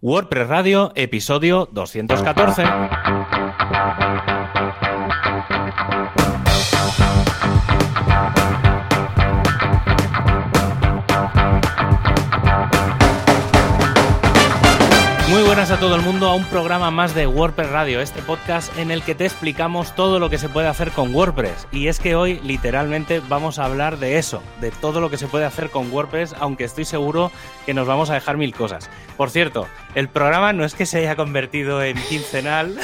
WordPress Radio, episodio 214. Buenas a todo el mundo a un programa más de WordPress Radio, este podcast en el que te explicamos todo lo que se puede hacer con WordPress. Y es que hoy literalmente vamos a hablar de eso, de todo lo que se puede hacer con WordPress, aunque estoy seguro que nos vamos a dejar mil cosas. Por cierto, el programa no es que se haya convertido en quincenal,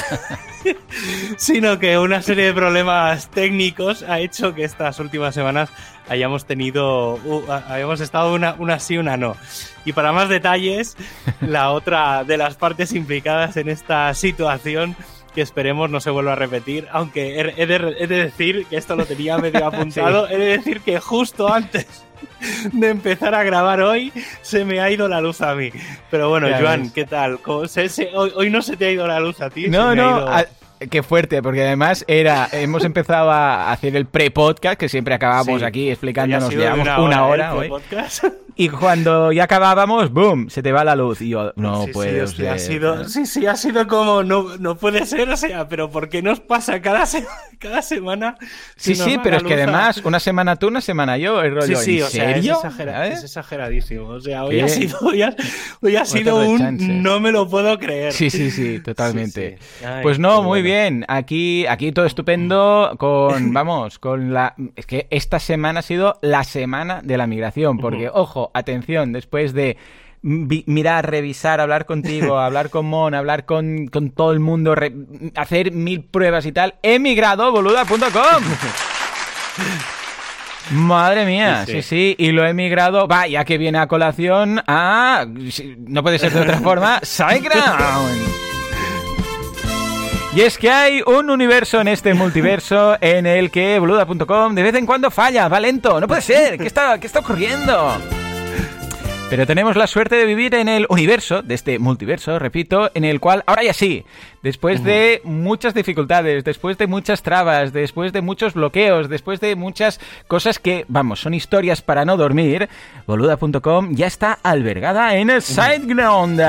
sino que una serie de problemas técnicos ha hecho que estas últimas semanas hayamos tenido, uh, hayamos estado una, una sí, una no. Y para más detalles, la otra de las partes implicadas en esta situación que esperemos no se vuelva a repetir, aunque he de, decir que esto lo tenía medio apuntado, he de decir que justo antes de empezar a grabar hoy se me ha ido la luz a mí. Pero bueno, Joan, ¿qué tal? hoy, no se te ha ido la luz a ti. No, no, Qué fuerte, porque además era, hemos empezado a hacer el pre-podcast, que siempre acabamos aquí explicándonos, llevamos una hora, hoy. Y cuando ya acabábamos, ¡boom! Se te va la luz. Y yo, no puede ser. Ha sido, sí, sí, ha sido como, no, no puede ser, o sea, pero ¿por qué nos pasa cada, cada semana? sí, sí, pero es que además, una semana tú, una semana yo, el rollo. Sí, sí, o sea, es, exageradísimo. O sea, hoy ha sido, hoy ha, sido un no me lo puedo creer. Sí, sí, sí, totalmente. pues no, muy bien. Aquí, aquí todo estupendo con, vamos, con la... Es que esta semana ha sido la semana de la migración, porque, ojo, atención, después de mirar, revisar, hablar contigo, hablar con Mon, hablar con, todo el mundo, hacer mil pruebas y tal, he migrado boluda.com. Madre mía, sí, sí, y lo he migrado, va, ya que viene a colación a, no puede ser de otra forma, SiteGround. Y es que hay un universo en este multiverso en el que boluda.com de vez en cuando falla, va lento, no puede ser, ¿qué está, qué está ocurriendo? Pero tenemos la suerte de vivir en el universo, de este multiverso, repito, en el cual ahora ya sí, después de muchas dificultades, después de muchas trabas, después de muchos bloqueos, después de muchas cosas que, vamos, son historias para no dormir, boluda.com ya está albergada en el SiteGround.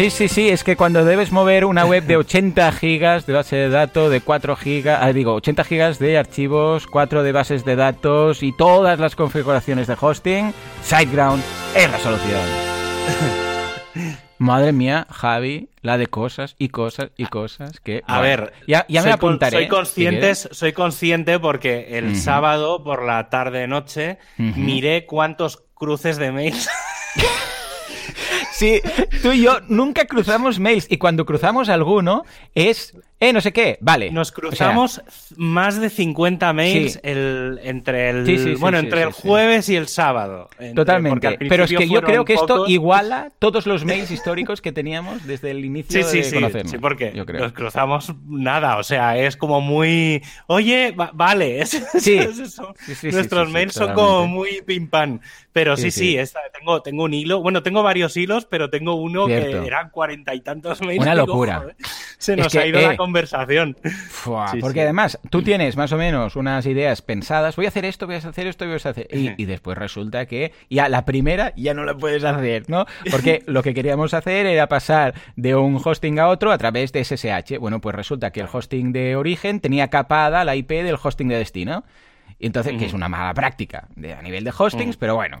Sí, sí, sí, es que cuando debes mover una web de 80 gigas de base de datos, de 4 gigas, ah, digo, 80 gigas de archivos, 4 de bases de datos y todas las configuraciones de hosting, SiteGround es la solución. Madre mía, Javi, la de cosas y cosas y cosas que... A ver, ya, ya me apuntaré. Soy consciente, soy consciente porque el sábado por la tarde-noche miré cuántos cruces de mails Sí, tú y yo nunca cruzamos mails y cuando cruzamos alguno es eh, no sé qué, vale. Nos cruzamos más de 50 mails el, entre el, bueno, entre el jueves y el sábado. Totalmente. Pero es que yo creo que esto iguala todos los mails históricos que teníamos desde el inicio sí, de conocernos. Sí, porque yo creo. nos cruzamos nada, o sea, es como muy, oye, vale, sí. nuestros mails son como muy pim pam. Pero sí, sí, tengo, tengo un hilo, bueno, tengo varios hilos, pero tengo uno que eran cuarenta y tantos mails. Una locura. se nos ha ido la conversación porque además tú tienes más o menos unas ideas pensadas, voy a hacer esto, voy a hacer esto, voy a hacer... Y, y después resulta que ya la primera ya no la puedes hacer, ¿no? Porque lo que queríamos hacer era pasar de un hosting a otro a través de SSH. Bueno, pues resulta que el hosting de origen tenía capada la IP del hosting de destino. Y entonces, que es una mala práctica de, a nivel de hostings, pero bueno.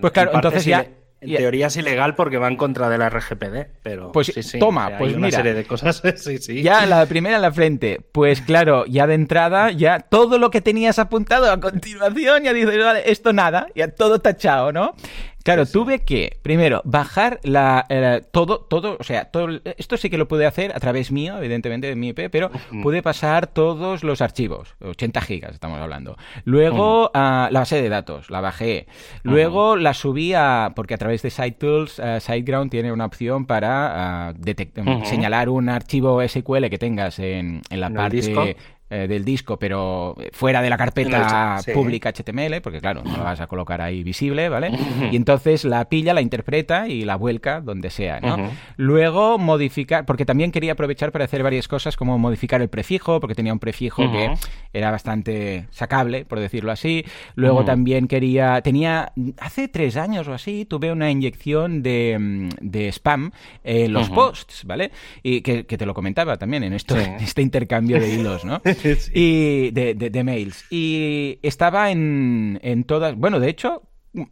pues claro, entonces ya... En teoría es ilegal porque va en contra de la RGPD, pero pues toma, pues una serie de cosas, sí, sí. Ya la primera en la frente, pues claro, ya de entrada, ya todo lo que tenías apuntado a continuación, ya dices, vale, esto nada, ya todo tachado, ¿no? Claro, tuve que, primero, bajar la, eh, todo, todo, o sea, todo, esto sí que lo pude hacer a través mío, evidentemente, de mi IP, pero pude pasar todos los archivos, 80 gigas estamos hablando. Luego, la base de datos, la bajé. Luego la subí a, porque a través de SiteTools, uh, SiteGround tiene una opción para uh, señalar un archivo SQL que tengas en, en la parte... eh, del disco, pero fuera de la carpeta pública HTML, porque claro, no lo vas a colocar ahí visible, ¿vale? Y entonces la pilla, la interpreta y la vuelca donde sea, ¿no? Luego modificar, porque también quería aprovechar para hacer varias cosas, como modificar el prefijo, porque tenía un prefijo que era bastante sacable, por decirlo así. Luego también quería, tenía, hace tres años o así, tuve una inyección de, mm, de spam en los posts, ¿vale? Y que, te lo comentaba también en esto, este intercambio de hilos, ¿no? Y de, de, mails. Y estaba en, en todas, bueno, de hecho,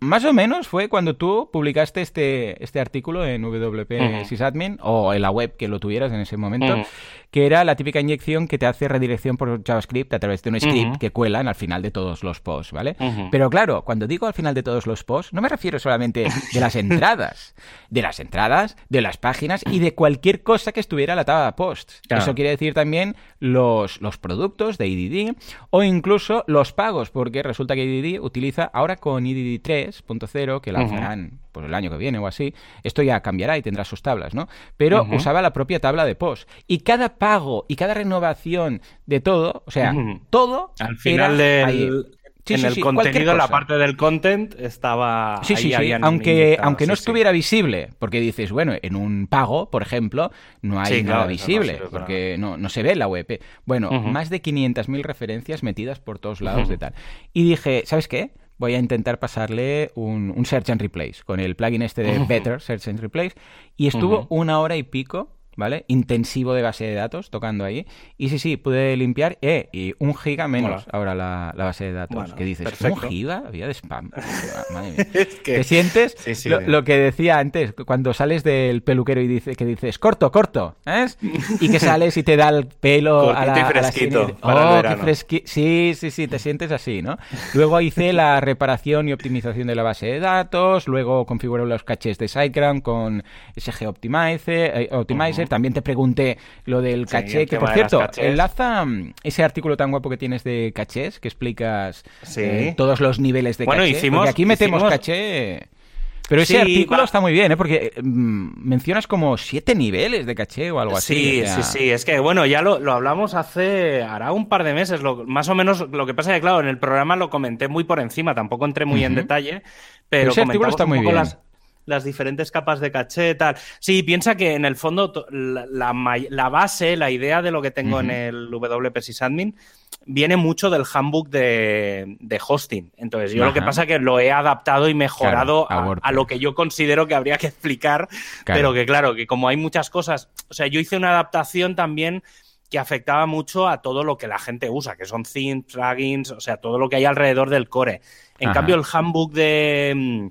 más o menos fue cuando tú publicaste este, este artículo en WP Sysadmin o en la web que lo tuvieras en ese momento, que era la típica inyección que te hace redirección por JavaScript a través de un script que cuelan al final de todos los posts, ¿vale? Pero claro, cuando digo al final de todos los posts, no me refiero solamente de las entradas, de las entradas, de las páginas y de cualquier cosa que estuviera la tabla de posts. Eso quiere decir también los, los productos de EDD o incluso los pagos, porque resulta que EDD utiliza ahora con EDD 3.0, que lanzarán por el año que viene o así, esto ya cambiará y tendrá sus tablas, ¿no? Pero usaba la propia tabla de post. Y cada pago y cada renovación de todo, o sea, todo al final del, en el contenido, la parte del content estaba. Sí, sí, sí. Aunque, aunque no estuviera visible, porque dices, bueno, en un pago, por ejemplo, no hay nada visible, porque no, no, se ve la web. Bueno, más de 500.000 referencias metidas por todos lados de tal. Y dije, ¿sabes qué? Voy a intentar pasarle un, un Search and Replace con el plugin este de Better Search and Replace. Y estuvo una hora y pico ¿vale? Intensivo de base de datos, tocando ahí. Y sí, sí, pude limpiar, eh, y un giga menos ahora la, base de datos. que dices, un giga había de spam. Madre mía. ¿Te sientes? lo, que decía antes, cuando sales del peluquero y dice, que dices, corto, corto, ¿eh? Y que sales y te da el pelo a la, fresquito. oh, qué fresquito. Sí, sí, sí, te sientes así, ¿no? Luego hice la reparación y optimización de la base de datos, luego configuré los caches de SiteGround con SG Optimizer, eh, Optimizer también te pregunté lo del caché, que por cierto, enlaza mm, ese artículo tan guapo que tienes de cachés, que explicas eh, todos los niveles de bueno, caché. Hicimos, aquí metemos caché. Pero ese artículo está muy bien, ¿eh? porque mm, mencionas como siete niveles de caché o algo así. Sí, sí, sí. Es que, bueno, ya lo, hablamos hace, hará un par de meses. más o menos, lo que pasa es que, claro, en el programa lo comenté muy por encima, tampoco entré muy en detalle. Pero, ese artículo está muy bien las diferentes capas de caché, tal. Sí, piensa que en el fondo la, base, la idea de lo que tengo en el WP Sysadmin viene mucho del handbook de, hosting. Entonces, yo lo que pasa es que lo he adaptado y mejorado a, lo que yo considero que habría que explicar, pero que claro, que como hay muchas cosas, o sea, yo hice una adaptación también que afectaba mucho a todo lo que la gente usa, que son themes, plugins, o sea, todo lo que hay alrededor del core. En cambio, el handbook de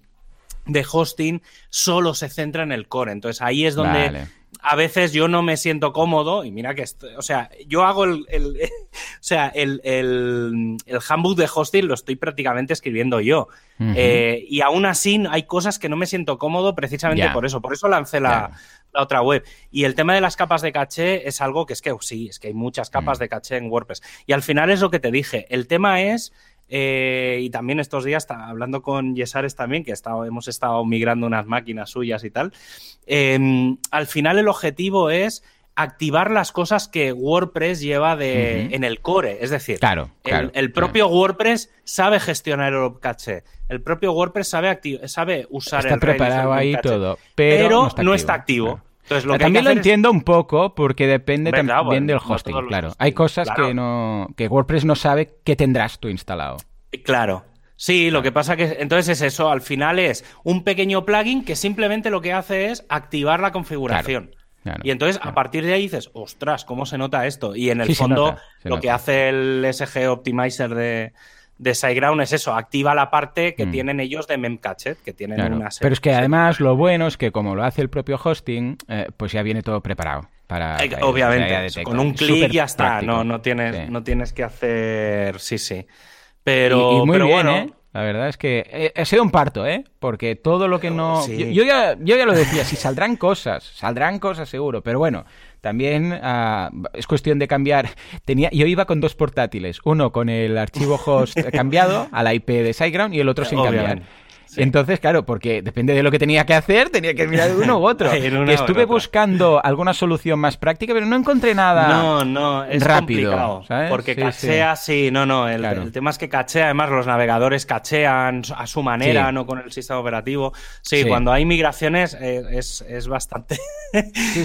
de hosting solo se centra en el core. Entonces ahí es donde a veces yo no me siento cómodo y mira que, o sea, yo hago el, o sea, el, el, handbook de hosting lo estoy prácticamente escribiendo yo. Eh, y aún así hay cosas que no me siento cómodo precisamente por eso. Por eso lancé la, otra web. Y el tema de las capas de caché es algo que es que sí, es que hay muchas capas mm. de caché en WordPress. Y al final es lo que te dije. El tema es eh, y también estos días, hablando con Yesares también, que hemos estado migrando unas máquinas suyas y tal, em, al final el objetivo es activar las cosas que WordPress lleva de, en el core. Es decir, claro, el, propio WordPress sabe gestionar el caché. El propio WordPress sabe, sabe usar está el preparado ahí todo, pero, no está activo. Entonces, lo que también lo entiendo un poco porque depende también del hosting, claro. Hay cosas que no que WordPress no sabe qué tendrás tú instalado. Claro. Sí, lo que pasa que entonces es eso, al final es un pequeño plugin que simplemente lo que hace es activar la configuración. y entonces a partir de ahí dices, ostras, ¿cómo se nota esto? Y en el fondo lo que hace el SG Optimizer de, de SiteGround es eso, activa la parte que mm. tienen ellos de Memcached, que tienen una Pero es que además lo bueno es que como lo hace el propio hosting, eh, pues ya viene todo preparado. Para, Obviamente, con un clic ya está, no, no, tienes, no tienes que hacer, sí, sí. Pero, muy bien, bueno, ¿eh? La verdad es que eh, ha sido un parto, ¿eh? Porque todo lo que no... Yo, ya, yo ya lo decía, si saldrán cosas, saldrán cosas seguro, pero bueno, también ah, es cuestión de cambiar. Tenía, yo iba con dos portátiles, uno con el archivo host cambiado a la IP de SiteGround y el otro sin cambiar. Entonces, claro, porque depende de lo que tenía que hacer, tenía que mirar uno u otro. estuve buscando alguna solución más práctica, pero no encontré nada no, no, es rápido. Porque cachea, sí, no, no. El, tema es que cachea, además los navegadores cachean a su manera, no con el sistema operativo. Sí, cuando hay migraciones eh, es, es, bastante.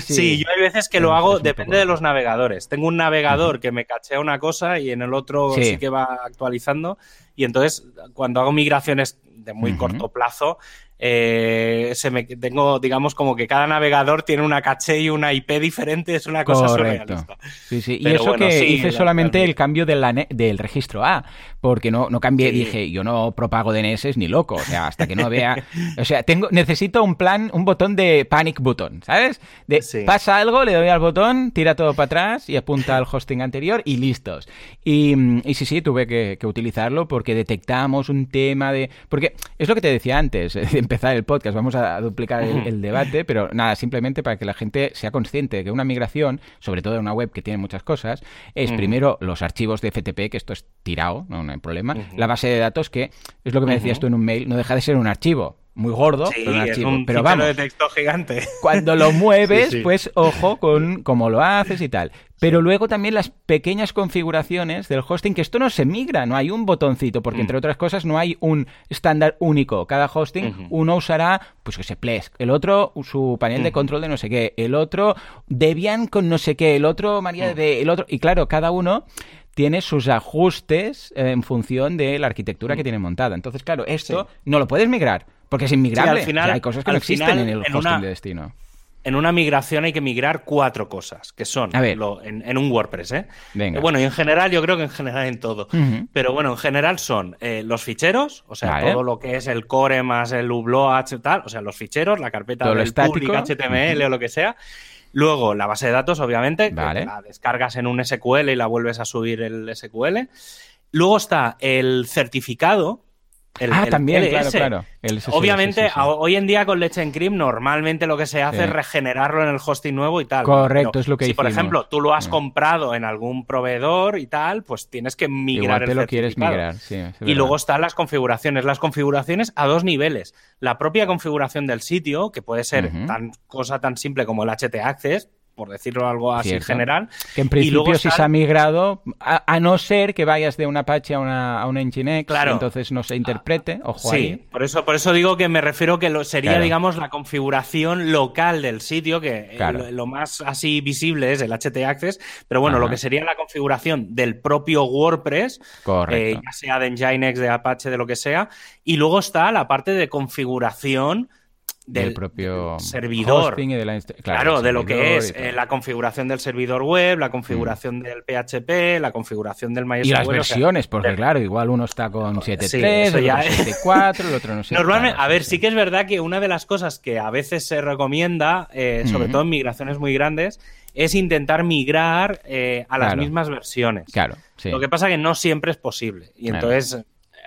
sí, yo hay veces que lo hago, depende de los navegadores. Tengo un navegador que me cachea una cosa y en el otro sí que va actualizando. Y entonces, cuando hago migraciones de muy corto plazo, eh, se me tengo, digamos, como que cada navegador tiene una caché y una IP diferente, es una cosa Correcto. Sí, sí. y eso que hice solamente el cambio del registro A, porque no, no cambié, dije, yo no propago DNS ni loco, o sea, hasta que no vea, o sea, tengo, necesito un plan, un botón de panic button, ¿sabes? De, Pasa algo, le doy al botón, tira todo para atrás y apunta al hosting anterior y listos. Y, y sí, sí, tuve que, que utilizarlo porque detectamos un tema de, porque es lo que te decía antes, empezar el podcast, vamos a duplicar el, debate, pero nada, simplemente para que la gente sea consciente de que una migración, sobre todo en una web que tiene muchas cosas, es primero los archivos de FTP, que esto es tirado, no, hay problema, la base de datos que, es lo que me decías tú en un mail, no deja de ser un archivo muy gordo, pero un archivo. pero vamos, de texto gigante. Cuando lo mueves, pues ojo con cómo lo haces y tal. Pero luego también las pequeñas configuraciones del hosting, que esto no se migra, no hay un botoncito, porque mm. entre otras cosas no hay un estándar único. Cada hosting, uno usará, pues que se Plesk, el otro su panel de control de no sé qué, el otro Debian con no sé qué, el otro María mm. de el otro, y claro, cada uno tiene sus ajustes en función de la arquitectura que mm. tiene montada. Entonces, claro, esto no lo puedes migrar porque es inmigrable. al final, hay cosas que no existen en el hosting de destino. En una migración hay que migrar cuatro cosas, que son en, un WordPress, ¿eh? Bueno, y en general, yo creo que en general en todo. Pero bueno, en general son eh, los ficheros, o sea, todo lo que es el core más el upload y tal, o sea, los ficheros, la carpeta del public HTML o lo que sea. Luego, la base de datos, obviamente, la descargas en un SQL y la vuelves a subir el SQL. Luego está el certificado, ah, también, claro, claro. Obviamente, hoy en día con Leche en Cream, normalmente lo que se hace es regenerarlo en el hosting nuevo y tal. Correcto, es lo que Si, por ejemplo, tú lo has comprado en algún proveedor y tal, pues tienes que migrar Igual te lo quieres migrar, sí. y luego están las configuraciones. Las configuraciones a dos niveles. La propia configuración del sitio, que puede ser tan cosa tan simple como el HT Access, por decirlo algo así en general. Que en principio si se ha migrado, a, no ser que vayas de un Apache a una, a un Nginx, claro. entonces no se interprete, ojo sí, Por eso, por eso digo que me refiero que lo, sería, digamos, la configuración local del sitio, que lo, más así visible es el HT Access, pero bueno, lo que sería la configuración del propio WordPress, eh, ya sea de Nginx, de Apache, de lo que sea, y luego está la parte de configuración del, propio servidor. claro, de lo que es eh, la configuración del servidor web, la configuración mm. del PHP, la configuración del MySQL. Y las versiones, porque claro, igual uno está con 7.3, otro 7.4, el otro no sé. Normalmente, a ver, sí que es verdad que una de las cosas que a veces se recomienda, eh, sobre todo en migraciones muy grandes, es intentar migrar eh, a las mismas versiones. Claro. Lo que pasa que no siempre es posible. Y entonces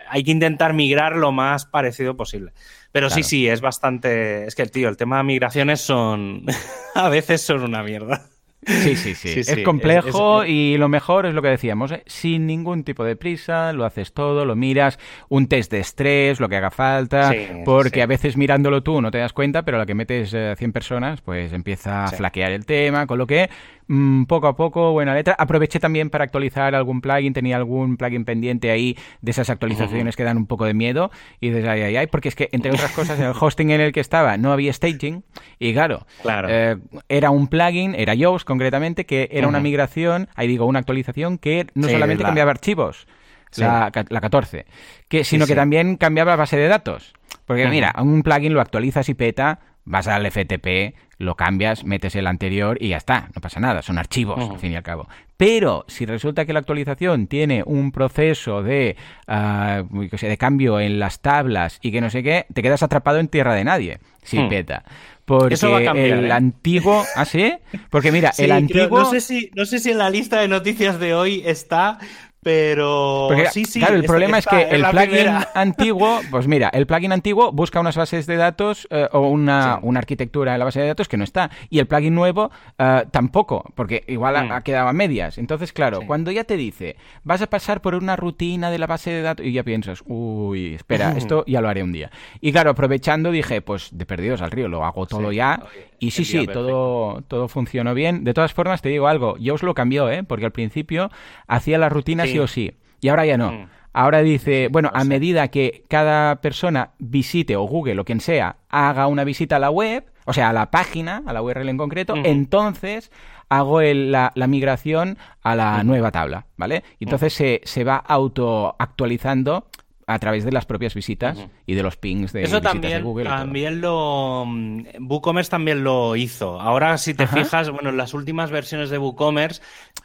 hay que intentar migrar lo más parecido posible. Pero sí, sí, es bastante. Es que, tío, el tema de migraciones son. a veces son una mierda. Sí, sí, sí. es complejo y lo mejor es lo que decíamos, ¿eh? sin ningún tipo de prisa, lo haces todo, lo miras, un test de estrés, lo que haga falta, porque a veces mirándolo tú no te das cuenta, pero a la que metes a 100 personas, pues empieza a flaquear el tema, con lo que Mm, poco a poco, buena letra. Aproveché también para actualizar algún plugin, tenía algún plugin pendiente ahí de esas actualizaciones que dan un poco de miedo y dices, ay, ay, ay, porque es que, entre otras cosas, en el hosting en el que estaba no había staging y claro, eh, era un plugin, era Yoast concretamente, que era una migración, ahí digo, una actualización que no solamente cambiaba archivos, la, la, 14, que, sino que también cambiaba base de datos. Porque mira, un plugin lo actualizas y peta, vas al FTP, lo cambias, metes el anterior y ya está, no pasa nada, son archivos, al fin y al cabo. Pero si resulta que la actualización tiene un proceso de, uh, de cambio en las tablas y que no sé qué, te quedas atrapado en tierra de nadie, si hmm. peta. Porque el ¿eh? antiguo. ¿Ah, sí? Porque mira, el antiguo. No sé, si, no sé si en la lista de noticias de hoy está Pero sí, sí. Claro, el problema es que el plugin antiguo, pues mira, el plugin antiguo busca unas bases de datos eh, o una, una, arquitectura en la base de datos que no está. Y el plugin nuevo uh, tampoco, porque igual ha, mm. quedado a medias. Entonces, claro, cuando ya te dice, vas a pasar por una rutina de la base de datos, y ya piensas, uy, espera, esto ya lo haré un día. Y claro, aprovechando dije, pues de perdidos al río, lo hago todo ya. Y sí, sí, todo, todo funcionó bien. De todas formas, te digo algo, yo os lo cambió, ¿eh? Porque al principio hacía la rutina sí, o sí. Y ahora ya no. Mm. Ahora dice, bueno, a medida que cada persona visite o Google o quien sea haga una visita a la web, o sea, a la página, a la URL en concreto, entonces hago la, migración a la nueva tabla, ¿vale? Y entonces se, se va auto actualizando a través de las propias visitas y de los pings de, Eso también, de Google. También lo. Mm, WooCommerce también lo hizo. Ahora, si te fijas, bueno, en las últimas versiones de WooCommerce,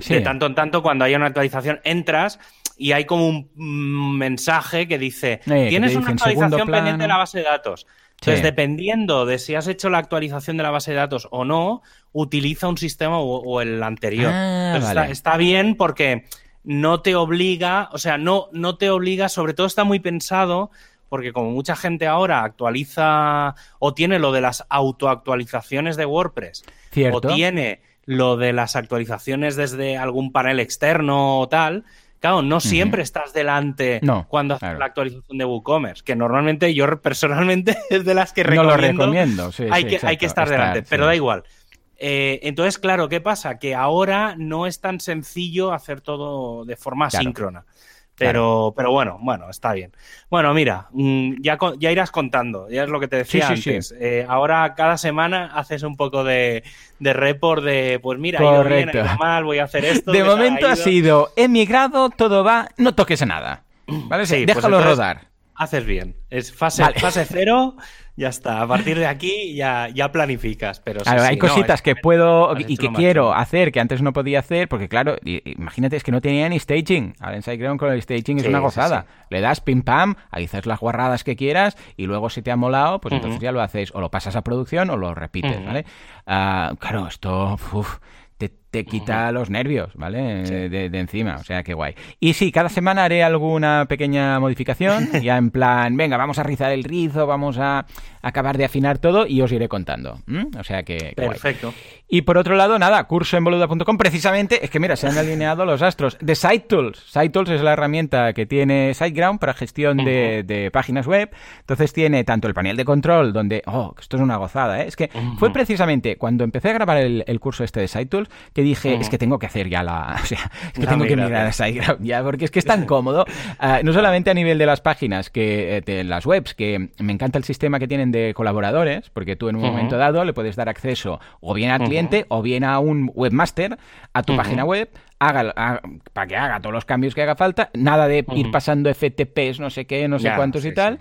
de tanto en tanto, cuando hay una actualización, entras y hay como un mm, mensaje que dice: Tienes una actualización pendiente de la base de datos. Entonces, dependiendo de si has hecho la actualización de la base de datos o no, utiliza un sistema o, el anterior. Ah, está bien porque no te obliga, o sea, no, no te obliga, sobre todo está muy pensado, porque como mucha gente ahora actualiza o tiene lo de las autoactualizaciones de WordPress, o tiene lo de las actualizaciones desde algún panel externo o tal, Claro, no siempre estás delante cuando haces la actualización de WooCommerce, que normalmente yo personalmente es de las que recomiendo. No lo recomiendo, sí, hay, que, hay que estar delante, pero da igual. Eh, entonces, claro, ¿qué pasa? Que ahora no es tan sencillo hacer todo de forma síncrona. Pero, pero bueno, bueno, está bien. Bueno, mira, mm, ya, ya irás contando, ya es lo que te decía antes. Eh, ahora cada semana haces un poco de, de report de, pues mira, Correcto. ido bien, mal, voy a hacer esto. De momento ha, sido emigrado, todo va, no toques a nada. ¿Vale? Sí, pues Déjalo rodar. Haces bien. Es fase, fase cero ya está. A partir de aquí ya, ya planificas. Pero claro, hay cositas que puedo y que quiero hacer que antes no podía hacer, porque claro, imagínate, es que no tenía ni staging. Ahora en SiteGround con el staging es una gozada. Le das pim pam, haces las guarradas que quieras y luego si te ha molado, pues entonces ya lo haces o lo pasas a producción o lo repites, ¿vale? Ah, claro, esto te quita los nervios, ¿vale? De, encima, o sea, qué guay. Y sí, cada semana haré alguna pequeña modificación, ya en plan, venga, vamos a rizar el rizo, vamos a acabar de afinar todo y os iré contando. O sea que... Perfecto. Y por otro lado, nada, curso en boluda.com, precisamente, es que mira, se han alineado los astros. De SiteTools. SiteTools es la herramienta que tiene SiteGround para gestión de, páginas web. Entonces tiene tanto el panel de control, donde, oh, esto es una gozada, ¿eh? Es que fue precisamente cuando empecé a grabar el, el curso este de SiteTools que dije, es que tengo que hacer ya la. O sea, es que tengo que mirar a SiteGround ya, porque es que es tan cómodo. Ah, no solamente a nivel de las páginas, que eh, de las webs, que me encanta el sistema que tienen de colaboradores, porque tú en un momento dado le puedes dar acceso o bien al cliente o bien a un webmaster a tu página web haga, para que haga todos los cambios que haga falta, nada de ir pasando FTPs, no sé qué, no sé cuántos y tal.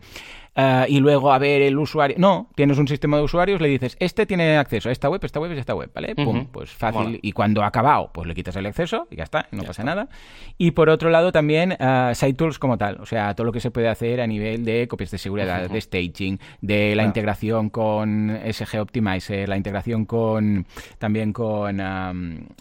Eh, y luego a ver el usuario. No, tienes un sistema de usuarios, le dices, este tiene acceso a esta web, esta web y esta web, ¿vale? Pum, pues fácil. Y cuando ha acabado, pues le quitas el acceso y ya está, no pasa nada. Y por otro lado también uh, Site Tools como tal, o sea, todo lo que se puede hacer a nivel de copias de seguridad, de staging, de la integración con SG Optimizer, la integración con también con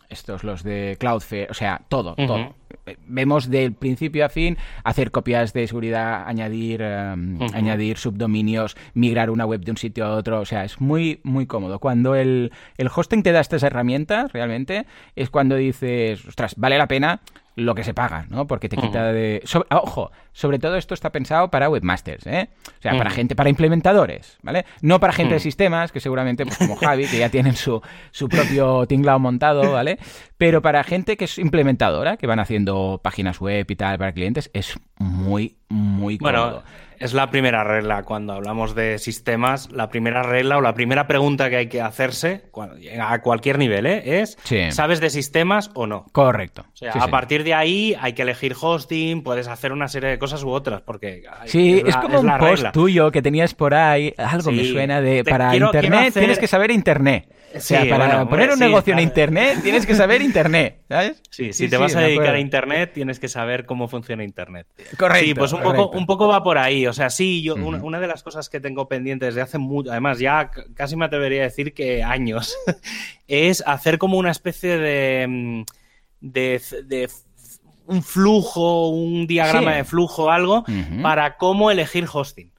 estos, los de Cloudflare, o sea, todo, todo vemos del principio a fin hacer copias de seguridad, añadir, em, añadir subdominios, migrar una web de un sitio a otro. O sea, es muy, muy cómodo. Cuando el, el hosting te da estas herramientas, realmente, es cuando dices, ostras, vale la pena lo que se paga, ¿no? Porque te quita de... ojo, sobre todo esto está pensado para webmasters, ¿eh? O sea, para gente, para implementadores, ¿vale? No para gente de sistemas, que seguramente, pues como Javi, que ya tienen su, su propio tinglao montado, ¿vale? Pero para gente que es implementadora, que van haciendo páginas web y tal para clientes, es muy, muy cómodo. Bueno, es la primera regla cuando hablamos de sistemas. La primera regla o la primera pregunta que hay que hacerse a cualquier nivel ¿eh? es: ¿sabes de sistemas o no? Correcto. O sea, a partir de ahí hay que elegir hosting, puedes hacer una serie de cosas u otras, porque. Sí, es, como un post tuyo que tenías por ahí, algo me suena de. para internet tienes que saber internet. O sea, para poner un negocio en Internet tienes que saber Internet, ¿sabes? Sí, si te vas a dedicar a Internet tienes que saber cómo funciona Internet. Correcto. Sí, pues un poco, un poco va por ahí. O sea, sí, yo una, de las cosas que tengo pendientes desde hace mucho, además ya casi me atrevería a decir que años, es hacer como una especie de, mm, de, un flujo, un diagrama de flujo, algo, para cómo elegir hosting.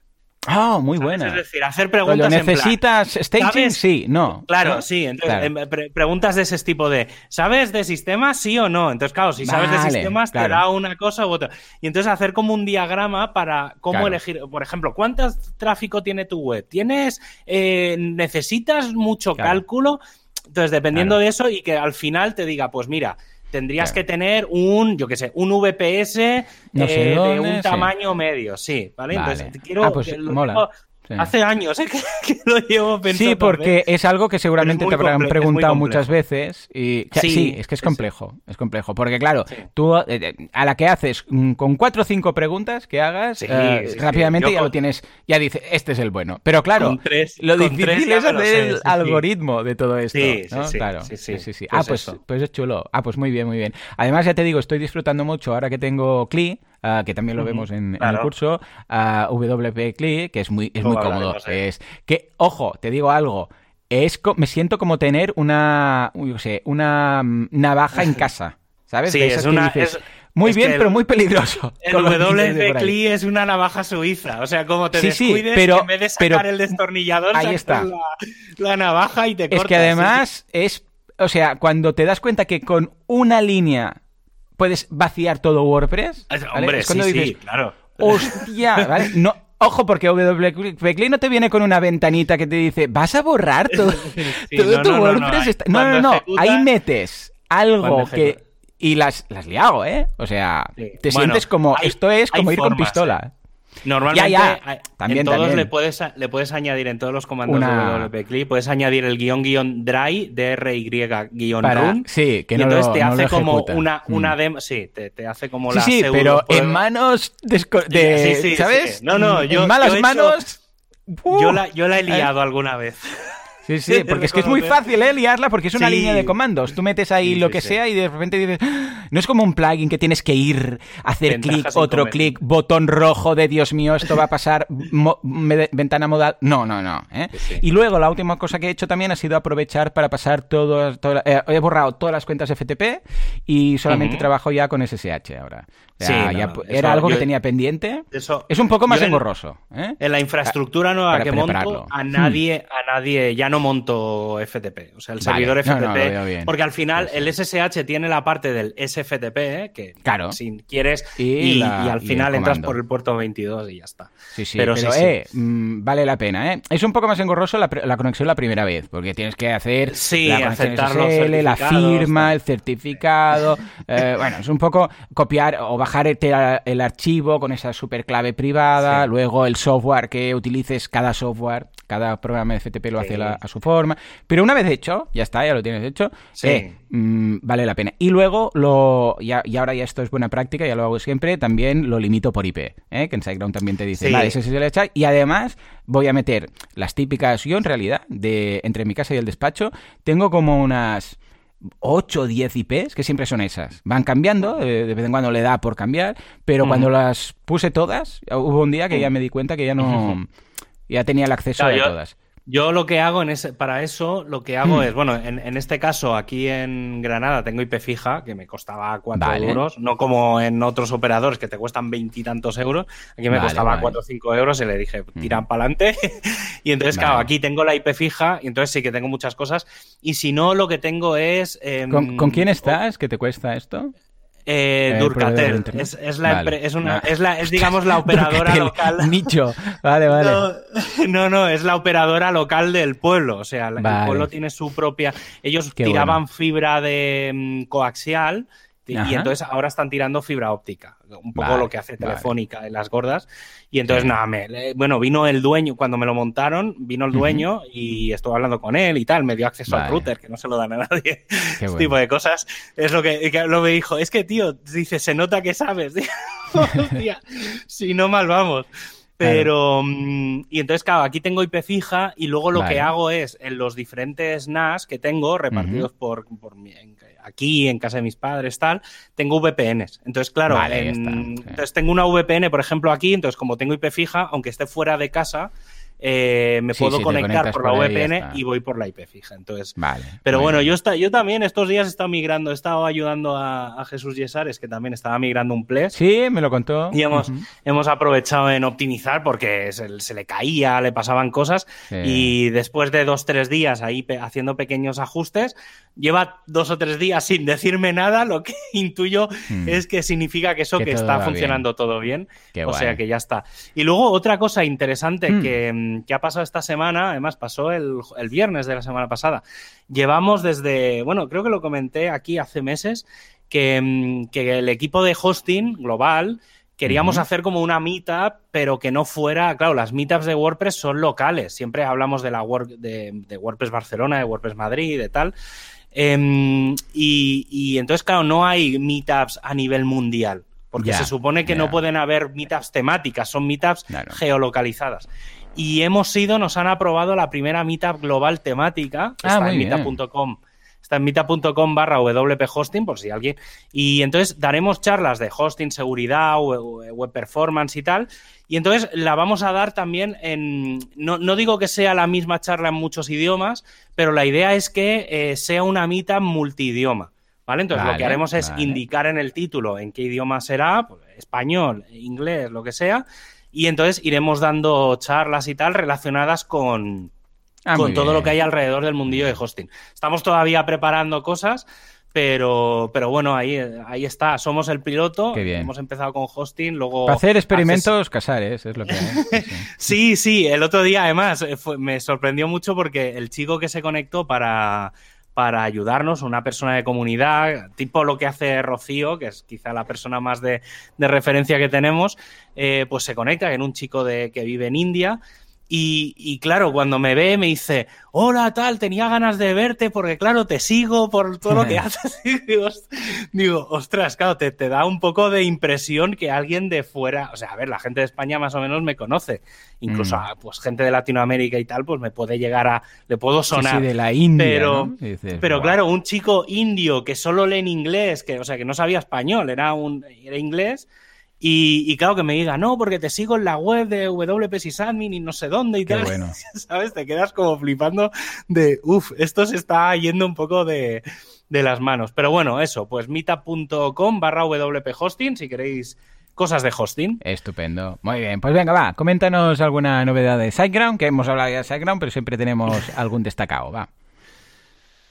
Ah, muy buena. Es decir, hacer preguntas. ¿Necesitas en staging? Sí, no. Claro, sí. Entonces, em, preguntas de ese tipo de ¿sabes de sistemas? Sí o no. Entonces, claro, si sabes de sistemas, te da una cosa u otra. Y entonces hacer como un diagrama para cómo elegir. Por ejemplo, ¿cuánto tráfico tiene tu web? ¿Tienes. Eh, ¿Necesitas mucho cálculo? Entonces, dependiendo de eso, y que al final te diga, pues mira, tendrías que tener un, yo qué sé, un VPS eh, de un tamaño medio, sí, ¿vale? Entonces, quiero, ah, pues mola. Hace años ¿eh? que, lo llevo pensando. Sí, porque es algo que seguramente te habrán preguntado muchas veces. Y, sí, es que es complejo. Es complejo. Porque, claro, tú eh, eh, a la que haces mm, con cuatro o cinco preguntas que hagas, rápidamente ya lo tienes, ya dices, este es el bueno. Pero claro, lo difícil es hacer el algoritmo de todo esto. Sí, claro. Sí, sí, Ah, pues, pues, pues, es chulo. Ah, pues muy bien, muy bien. Además, ya te digo, estoy disfrutando mucho ahora que tengo CLI Ah, que también lo vemos en, el curso, uh, WP CLI, que es muy, es muy cómodo. Es que, ojo, te digo algo, es me siento como tener una, yo sé, una mm, navaja en casa. ¿Sabes? Sí, es una. muy bien, pero muy peligroso. El WP CLI es una navaja suiza. O sea, como te descuides, pero, en vez de sacar el destornillador, ahí está. La, navaja y te cortas. Es que además es. O sea, cuando te das cuenta que con una línea puedes vaciar todo WordPress. Hombre, sí, sí, claro. Hostia, ¿vale? No, Ojo, porque WP no te viene con una ventanita que te dice, vas a borrar todo, todo tu WordPress. No, no, no, ahí metes algo que... Y las, las liago, ¿eh? O sea, te sientes como... esto es como ir con pistola. Normalmente también, en todos Le, puedes, le puedes añadir en todos los comandos de WP puedes añadir el guion guion dry, DRY guion run. Sí, que y entonces te hace como una, una mm. demo. Sí, te, te hace como la. Sí, pero en manos de. ¿Sabes? No, no, yo. En malas manos. yo, la, yo la he liado alguna vez. Sí, sí, porque es que es muy fácil, ¿eh? Liarla porque es una línea de comandos. Tú metes ahí lo que sea y de repente dices, ah, no es como un plugin que tienes que ir, hacer clic, otro clic, botón rojo de Dios mío, esto va a pasar, ventana modal. No, no, no. ¿eh? Y luego la última cosa que he hecho también ha sido aprovechar para pasar todo, eh, he borrado todas las cuentas FTP y solamente trabajo ya con SSH ahora. Sí, era algo que tenía pendiente. es un poco más engorroso. ¿eh? En la infraestructura nueva que monto, a nadie, a nadie ya no monto FTP. O sea, el servidor FTP. porque al final el SSH tiene la parte del SFTP, ¿eh? que claro. si quieres, y, al final entras por el puerto 22 y ya está. Sí, sí, pero, eh, mm, vale la pena. ¿eh? Es un poco más engorroso la, conexión la primera vez, porque tienes que hacer la, aceptar la firma, el certificado. bueno, es un poco copiar o bajar bajar el, archivo con esa super clave privada, luego el software que utilices, cada software, cada programa de FTP lo hace a su forma, pero una vez hecho, ya está, ya lo tienes hecho, eh, mm, vale la pena. Y luego, lo y ahora ya esto es buena práctica, ya lo hago siempre, también lo limito por IP, ¿eh? que en SiteGround también te dice, vale, ese es el chat, y además voy a meter las típicas, yo en realidad, de entre mi casa y el despacho, tengo como unas 8 o 10 IPs, que siempre son esas. Van cambiando, eh, de vez en cuando le da por cambiar, pero cuando las puse todas, hubo un día que ya me di cuenta que ya no... Ya tenía el acceso a todas. Yo lo que hago en ese, para eso, lo que hago hmm. es, bueno, en, este caso, aquí en Granada tengo IP fija, que me costaba 4 euros, no como en otros operadores que te cuestan veintitantos euros, aquí me costaba 4 o cinco euros y le dije, hmm. tiran para adelante. y entonces, claro, aquí tengo la IP fija y entonces sí que tengo muchas cosas. Y si no, lo que tengo es... Em, ¿Con, quién estás? ¿Qué te cuesta esto? Eh, Durcatel. Es, es, la, es, una, es, la, es, digamos, la operadora local. Nicho. Vale, vale. No, no, es la operadora local del pueblo. O sea, el pueblo tiene su propia. Ellos tiraban fibra de mm, coaxial y entonces ahora están tirando fibra óptica, un poco lo que hace Telefónica en las gordas. Y entonces, nada, me, bueno, vino el dueño, cuando me lo montaron, vino el dueño y estuve hablando con él y tal, me dio acceso al router, que no se lo dan a nadie. Este tipo de cosas. Es lo que, lo me dijo, es que, tío, dice, se nota que sabes. si no mal vamos. Pero, mm, y entonces, claro, aquí tengo IP fija y luego lo que hago es en los diferentes NAS que tengo repartidos por, por aquí en casa de mis padres, tal, tengo VPNs. Entonces, claro, entonces tengo una VPN, por ejemplo, aquí, entonces como tengo IP fija, aunque esté fuera de casa, eh, me puedo conectar por la VPN y, voy por la IP fija. Entonces, vale, pero bueno, yo, está, yo también estos días he estado migrando, he estado ayudando a, Jesús Yesares, que también estaba migrando un Ples. Sí, me lo contó. Y hemos, hemos aprovechado en optimizar porque se, le caía, le pasaban cosas. Y después de dos, tres días ahí haciendo pequeños ajustes, lleva dos o tres días sin decirme nada, lo que intuyo hmm. es que significa que eso que, está funcionando todo bien. o sea que ya está. Y luego otra cosa interesante hmm. que Mm, que ha pasado esta semana, además pasó el, viernes de la semana pasada. Llevamos desde, bueno, creo que lo comenté aquí hace meses, que, mm, el equipo de hosting global queríamos hacer como una meetup, pero que no fuera, claro, las meetups de WordPress son locales, siempre hablamos de la de, WordPress Barcelona, de WordPress Madrid, de tal. Em, y, entonces, claro, no hay meetups a nivel mundial, porque se supone que no pueden haber meetups temáticas, son meetups geolocalizadas. Y hemos sido, nos han aprobado la primera meetup global temática, ah, está en meetup.com. Está en meetup.com barra WP Hosting, por si alguien. Y entonces daremos charlas de hosting, seguridad, web performance y tal. Y entonces la vamos a dar también en. No, digo que sea la misma charla en muchos idiomas, pero la idea es que eh, sea una meetup multidioma. ¿Vale? Entonces lo que haremos es indicar en el título en qué idioma será, pues, español, inglés, lo que sea y entonces iremos dando charlas y tal relacionadas con, ah, con todo lo que hay alrededor del mundillo de hosting. Estamos todavía preparando cosas, pero, pero bueno, ahí, ahí está. Somos el piloto. Hemos empezado con hosting, luego. Para hacer experimentos, casares, es lo que. sí, sí. El otro día, además, me sorprendió mucho porque el chico que se conectó para para ayudarnos, una persona de comunidad, tipo lo que hace Rocío, que es quizá la persona más de, referencia que tenemos, eh, pues se conecta, en un chico de, que vive en India y, claro, cuando me ve me dice, hola tal, tenía ganas de verte porque claro, te sigo por todo lo que haces. Y digo, ostras, claro, te, te, da un poco de impresión que alguien de fuera, o sea, a ver, la gente de España más o menos me conoce. Incluso mm. pues gente de Latinoamérica y tal, pues me puede llegar a, le puedo sonar. de la India. Pero, pero claro, un chico indio que solo lee en inglés, que, o sea, que no sabía español, era, un, era inglés y, claro, que me diga, no, porque te sigo en la web de WP Sysadmin y no sé dónde y tal. Bueno. ¿Sabes? Te quedas como flipando de, uff, esto se está yendo un poco de, las manos. Pero bueno, eso, pues meetup.com barra WP Hosting si queréis cosas de hosting. Estupendo. Muy bien, pues venga, va, coméntanos alguna novedad de SiteGround, que hemos hablado ya de SiteGround, pero siempre tenemos algún destacado, va.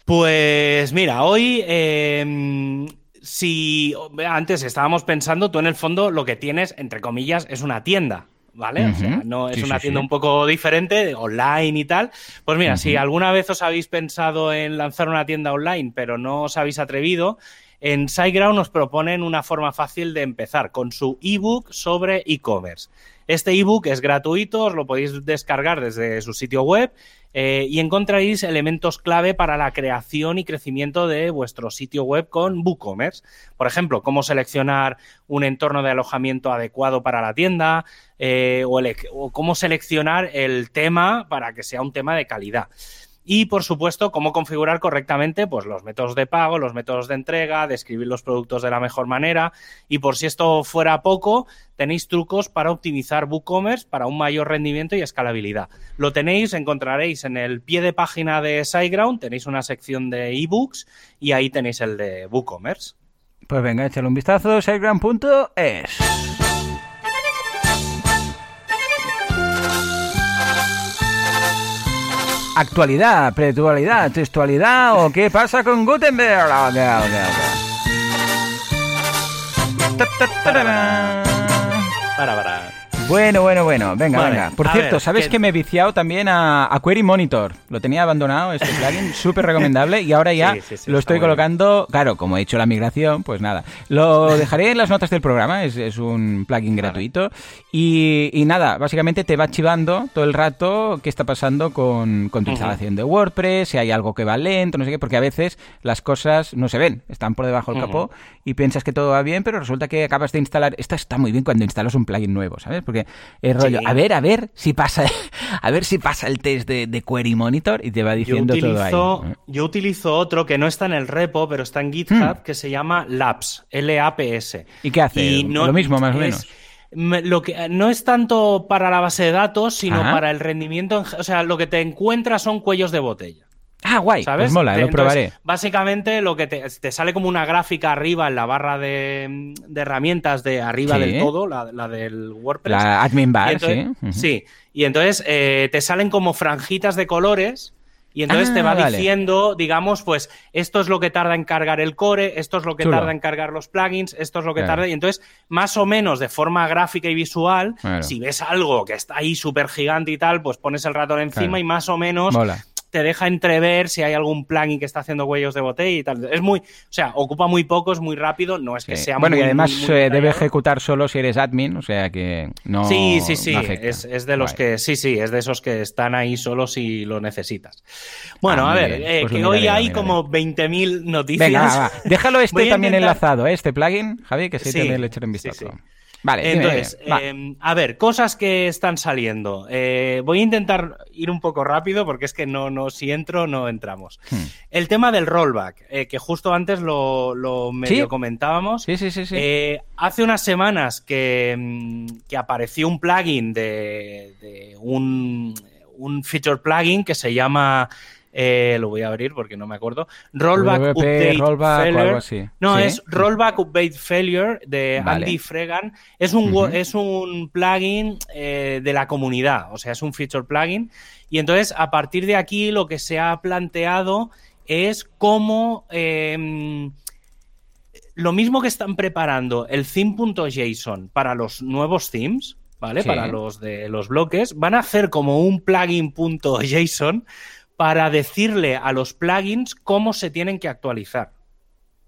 Pues mira, hoy eh, si antes estábamos pensando, tú en el fondo lo que tienes, entre comillas, es una tienda. ¿Vale? o sea, no es una tienda un poco diferente, online y tal. Pues mira, si alguna vez os habéis pensado en lanzar una tienda online, pero no os habéis atrevido, en SiteGround nos proponen una forma fácil de empezar con su ebook sobre e-commerce. Este ebook es gratuito, os lo podéis descargar desde su sitio web eh, y encontraréis elementos clave para la creación y crecimiento de vuestro sitio web con WooCommerce. Por ejemplo, cómo seleccionar un entorno de alojamiento adecuado para la tienda eh, o cómo seleccionar el tema para que sea un tema de calidad. Y, por supuesto, cómo configurar correctamente pues, los métodos de pago, los métodos de entrega, describir los productos de la mejor manera. Y por si esto fuera poco, tenéis trucos para optimizar WooCommerce para un mayor rendimiento y escalabilidad. Lo tenéis, encontraréis en el pie de página de SiteGround, tenéis una sección de ebooks y ahí tenéis el de WooCommerce. Pues venga, échale un vistazo, siteground.es. actualidad, pretualidad, textualidad o qué pasa con Gutenberg. Para, para. Bueno, bueno, bueno. Venga, venga. Por cierto, ¿sabes que... me he viciado también a, Query Monitor? Lo tenía abandonado, este plugin, súper recomendable, y ahora ya lo estoy colocando. Claro, como he hecho la migración, pues nada. Lo dejaré en las notas del programa, es, un plugin gratuito. Y, nada, básicamente te va archivando todo el rato qué está pasando con, tu instalación de WordPress, si hay algo que va lento, no sé qué, porque a veces las cosas no se ven, están por debajo del capó y piensas que todo va bien, pero resulta que acabas de instalar. Esto está muy bien cuando instalas un plugin nuevo, ¿sabes? Porque el rollo, a ver, a ver si pasa, a ver si pasa el test de, Query Monitor y te va diciendo todo ahí. Yo utilizo otro que no está en el repo, pero está en GitHub, hmm. que se llama Labs, L-A-P-S. ¿Y qué hace? Lo mismo, más o menos. lo que no es tanto para la base de datos, sino para el rendimiento. o sea, lo que te encuentras son cuellos de botella. Ah, guay. Pues ¿Sabes? mola, lo probaré. Básicamente lo que te, sale como una gráfica arriba en la barra de, herramientas de arriba del todo, la, del WordPress. La admin bar, sí. Sí. Y entonces eh, te salen como franjitas de colores y entonces te ah, va diciendo, digamos, pues esto es lo que tarda en cargar el core, esto es lo que tarda en cargar los plugins, esto es lo que tarda. Y entonces, más o menos de forma gráfica y visual, si ves algo que está ahí súper gigante y tal, pues pones el ratón encima y más o menos te deja entrever si hay algún plugin que está haciendo huellos de botella y tal. Es muy, o sea, ocupa muy poco, es muy rápido, no es que sea bueno, muy Bueno, y además eh, debe ejecutar solo si eres admin, o sea que no. Sí, sí, sí, es, de los que, sí, sí, es de esos que están ahí solo si lo necesitas. Bueno, ah, a ver, eh, pues que hoy hay como 20.000 noticias. Venga, va, déjalo este también enlazado, ¿eh? este plugin, Javi, que sí, también le echaré un vistazo. Vale, entonces, em, a ver, cosas que están saliendo. Eh, voy a intentar ir un poco rápido porque es que no, no si entro no entramos. Hmm. El tema del rollback, eh, que justo antes lo, medio comentábamos. Sí, sí, sí. sí. Eh, hace unas semanas que, mm, que apareció un plugin de, de un, un feature plugin que se llama eh, lo voy a abrir porque no me acuerdo. Rollback Update Failure. No, es Rollback Update Failure de Andy Fregan. Es un, es un plugin eh, de la comunidad, o sea, es un feature plugin. Y entonces, a partir de aquí, lo que se ha planteado es cómo. Em, lo mismo que están preparando el theme.json para los nuevos themes, ¿vale? Para los de los bloques, van a hacer como un plugin.json para decirle a los plugins cómo se tienen que actualizar.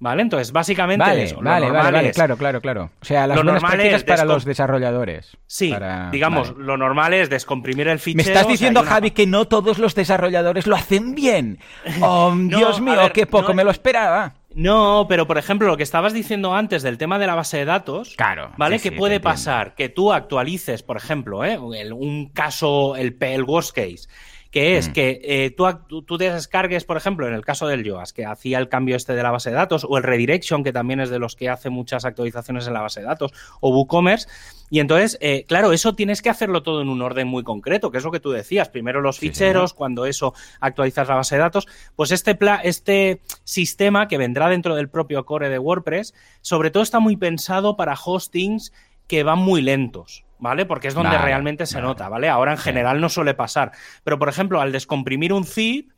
¿Vale? Entonces, básicamente vale, eso. Vale, vale, vale, claro, claro, claro. O sea, las lo prácticas para los desarrolladores. Sí, digamos, lo normal es descomprimir el fichero. Me estás diciendo, Javi, que no todos los desarrolladores lo hacen bien. Oh, Dios mío, qué poco, me lo esperaba. No, pero por ejemplo, lo que estabas diciendo antes del tema de la base de datos. Claro. ¿Vale? ¿Qué puede pasar? Que tú actualices, por ejemplo, ¿eh? un caso, el, el worst case que es mm. que eh, tú, tú, descargues, por ejemplo, en el caso del Yoast, que hacía el cambio este de la base de datos, o el Redirection, que también es de los que hace muchas actualizaciones en la base de datos, o WooCommerce, y entonces, eh, claro, eso tienes que hacerlo todo en un orden muy concreto, que es lo que tú decías, primero los ficheros, cuando eso actualizas la base de datos, pues este, este sistema que vendrá dentro del propio core de WordPress, sobre todo está muy pensado para hostings que van muy lentos. ¿Vale? Porque es donde realmente se nota, ¿vale? Ahora en general no suele pasar. Pero, por ejemplo, al descomprimir un zip,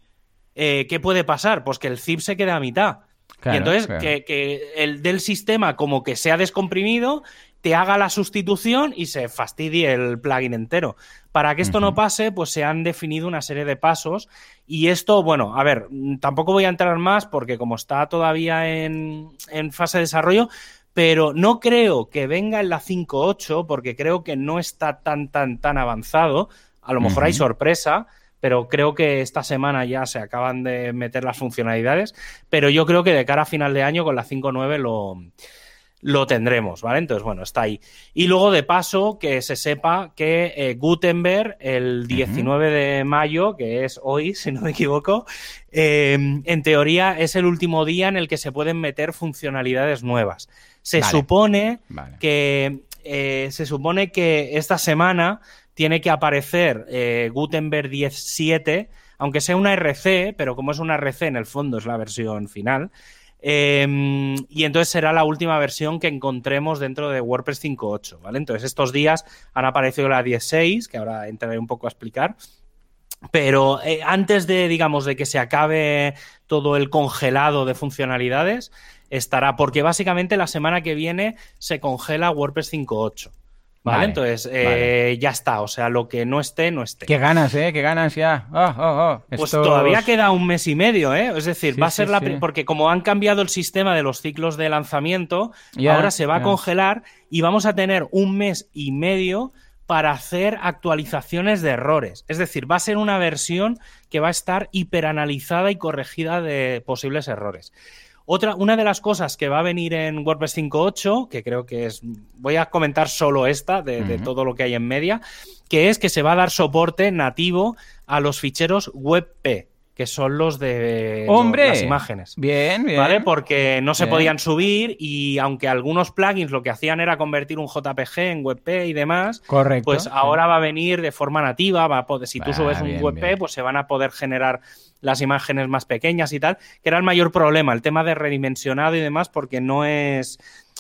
eh, ¿qué puede pasar? Pues que el zip se queda a mitad. y entonces que, el del sistema como que se ha descomprimido, te haga la sustitución y se fastidie el plugin entero. Para que esto no pase, pues se han definido una serie de pasos y esto, bueno, a ver, tampoco voy a entrar más porque como está todavía en, en fase de desarrollo, pero no creo que venga en la 5.8 porque creo que no está tan, tan, tan avanzado. A lo mejor hay sorpresa, pero creo que esta semana ya se acaban de meter las funcionalidades, pero yo creo que de cara a final de año con la 5.9 lo, lo tendremos, ¿vale? Entonces, bueno, está ahí. Y luego, de paso, que se sepa que eh, Gutenberg, el 19 de mayo, que es hoy, si no me equivoco, em, en teoría es el último día en el que se pueden meter funcionalidades nuevas. Se supone que eh, se supone que esta semana tiene que aparecer eh, Gutenberg 10.7, aunque sea una RC, pero como es una RC en el fondo es la versión final. Em, y entonces será la última versión que encontremos dentro de WordPress 5.8, ¿vale? Entonces estos días han aparecido la 10.6, que ahora entraré un poco a explicar. Pero eh, antes de, digamos, de que se acabe todo el congelado de funcionalidades, estará, porque básicamente la semana que viene se congela WordPress 5.8. ¿Vale? Entonces, eh, ya está. O sea, lo que no esté, no esté. Qué ganas, ¿eh? Qué ganas ya. Oh, oh, oh. Pues todavía queda un mes y medio, ¿eh? Es decir, va a ser la. Porque como han cambiado el sistema de los ciclos de lanzamiento, ahora se va a congelar y vamos a tener un mes y medio para hacer actualizaciones de errores. Es decir, va a ser una versión que va a estar hiperanalizada y corregida de posibles errores. Otra, una de las cosas que va a venir en WordPress 5.8, que creo que es, voy a comentar solo esta de, todo lo que hay en media, que es que se va a dar soporte nativo a los ficheros WebP. Que son los de ¡Hombre! las imágenes. Bien, bien. ¿Vale? Porque no se Bien. podían subir y aunque algunos plugins lo que hacían era convertir un JPG en WebP y demás, Correcto. pues ahora va a venir de forma nativa, va a poder, si tú Va, subes un WebP, bien. pues se van a poder generar las imágenes más pequeñas y tal, que era el mayor problema, el tema de redimensionado y demás, porque no es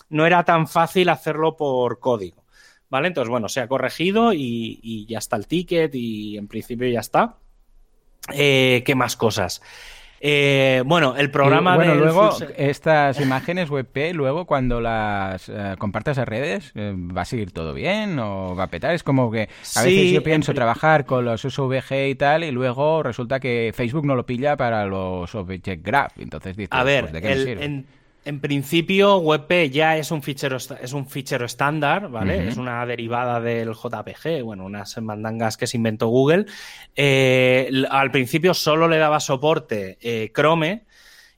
no era tan fácil hacerlo por código. ¿Vale? Entonces, bueno, se ha corregido y, y ya está el ticket y en principio ya está. Eh, ¿Qué más cosas? Eh, bueno, el programa Y, bueno, del luego full se- estas imágenes WebP, luego cuando las eh, compartas a redes, eh, ¿va a seguir todo bien o va a petar? Es como que a veces yo pienso en trabajar con los SVG y tal y luego resulta que Facebook no lo pilla para los Object Graph. Entonces dices, A ver, pues, ¿de qué me sirve? en, en principio WebP ya es un fichero es un fichero estándar, ¿vale? Es una derivada del JPG, bueno, unas mandangas que se inventó Google. Eh, al principio solo le daba soporte eh, Chrome.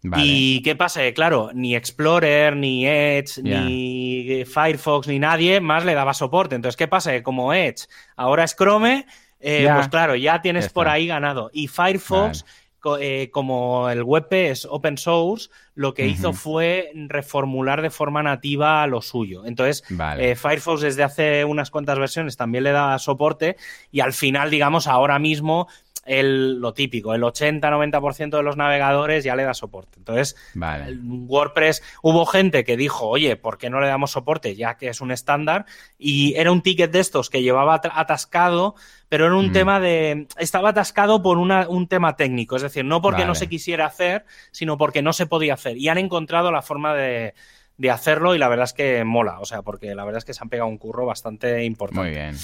Vale. ¿Y qué pasa? Que, claro, ni Explorer, ni Edge, ni Firefox, ni nadie más le daba soporte. Entonces, ¿qué pasa? Que como Edge ahora es Chrome, eh, pues claro, ya tienes por ahí ganado. Y Firefox, co- eh, como el WebP es open source, lo que hizo fue reformular de forma nativa lo suyo. Entonces, Vale. eh, Firefox desde hace unas cuantas versiones también le da soporte y al final, digamos, ahora mismo el, lo típico, el 80-90% de los navegadores ya le da soporte. Entonces, Vale. el WordPress, hubo gente que dijo, oye, ¿por qué no le damos soporte? Ya que es un estándar. Y era un ticket de estos que llevaba at- atascado, pero era un Mm. tema de. Estaba atascado por una- un tema técnico. Es decir, no porque no se quisiera hacer, sino porque no se podía hacer. Y han encontrado la forma de, de hacerlo y la verdad es que mola. O sea, porque la verdad es que se han pegado un curro bastante importante. Muy bien.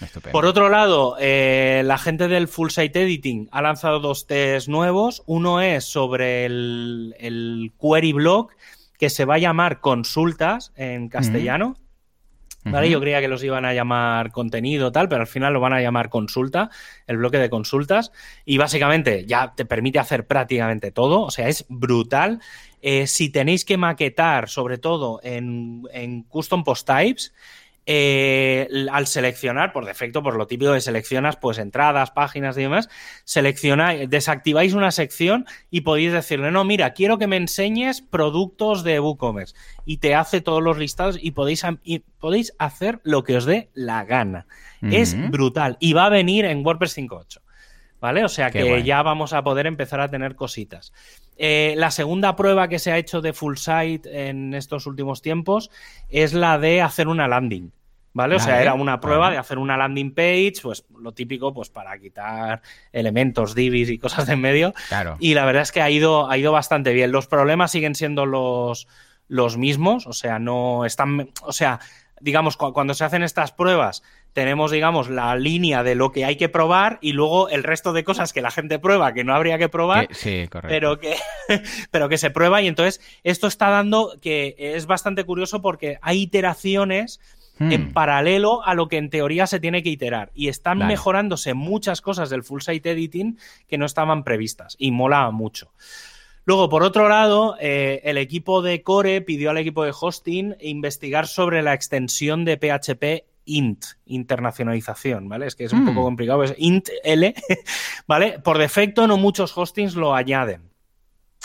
Estupendo. Por otro lado, eh, la gente del Full Site Editing ha lanzado dos test nuevos. Uno es sobre el, el query block que se va a llamar consultas en castellano. ¿Vale? Yo creía que los iban a llamar contenido tal, pero al final lo van a llamar consulta, el bloque de consultas. Y básicamente ya te permite hacer prácticamente todo. O sea, es brutal. Eh, si tenéis que maquetar, sobre todo en, en custom post types, eh, al seleccionar, por defecto, por lo típico que seleccionas, pues entradas, páginas y demás, seleccionáis, desactiváis una sección y podéis decirle, no, mira, quiero que me enseñes productos de WooCommerce y te hace todos los listados y podéis, y podéis hacer lo que os dé la gana. Es brutal y va a venir en WordPress 5.8. ¿Vale? O sea Qué que guay. ya vamos a poder empezar a tener cositas. Eh, la segunda prueba que se ha hecho de full site en estos últimos tiempos es la de hacer una landing. ¿Vale? O sea, era una prueba de hacer una landing page, pues lo típico, pues para quitar elementos, divis y cosas de en medio. Claro. Y la verdad es que ha ido, ha ido bastante bien. Los problemas siguen siendo los, los mismos, o sea, no están, o sea, digamos, cu- cuando se hacen estas pruebas, tenemos, digamos, la línea de lo que hay que probar y luego el resto de cosas que la gente prueba que no habría que probar. Sí, correcto. Pero que, pero que se prueba y entonces esto está dando que es bastante curioso porque hay iteraciones Hmm. en paralelo a lo que en teoría se tiene que iterar. Y están mejorándose muchas cosas del full site editing que no estaban previstas. Y mola mucho. Luego, por otro lado, eh, el equipo de Core pidió al equipo de hosting investigar sobre la extensión de PHP int, internacionalización, ¿vale? Es que es un Mm. poco complicado, es int L, ¿vale? Por defecto no muchos hostings lo añaden.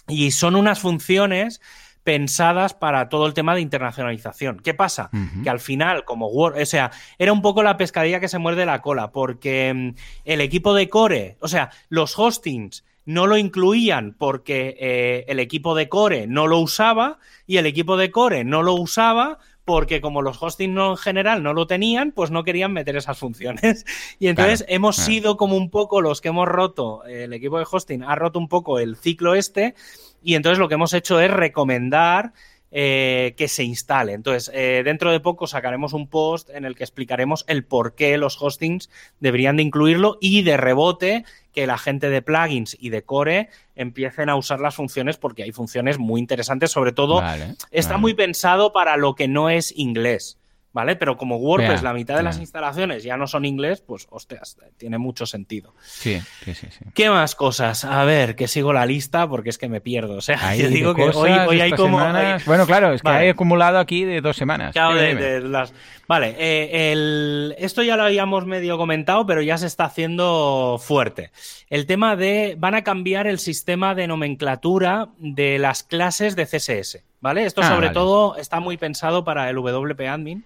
Y son unas funciones pensadas para todo el tema de internacionalización. ¿Qué pasa? Que al final, como Word, o sea, era un poco la pescadilla que se muerde la cola, porque mm, el equipo de Core, o sea, los hostings no lo incluían porque eh, el equipo de Core no lo usaba y el equipo de Core no lo usaba porque como los hostings no en general no lo tenían, pues no querían meter esas funciones. Y entonces Claro, hemos claro. sido como un poco los que hemos roto, el equipo de hosting ha roto un poco el ciclo este y entonces lo que hemos hecho es recomendar eh, que se instale. Entonces, eh, dentro de poco sacaremos un post en el que explicaremos el por qué los hostings deberían de incluirlo y de rebote que la gente de plugins y de core empiecen a usar las funciones porque hay funciones muy interesantes, sobre todo Vale, está vale. muy pensado para lo que no es inglés. ¿Vale? Pero como WordPress, la mitad de las instalaciones ya no son inglés, pues, hostias, tiene mucho sentido. Sí, sí, sí, ¿Qué más cosas? A ver, que sigo la lista porque es que me pierdo. O sea, yo digo que hoy, hay como... Bueno, claro, es que hay acumulado aquí de dos semanas. Vale, eh, esto ya lo habíamos medio comentado, pero ya se está haciendo fuerte. El tema de... Van a cambiar el sistema de nomenclatura de las clases de CSS. ¿Vale? Esto ah, sobre todo está muy pensado para el WP Admin.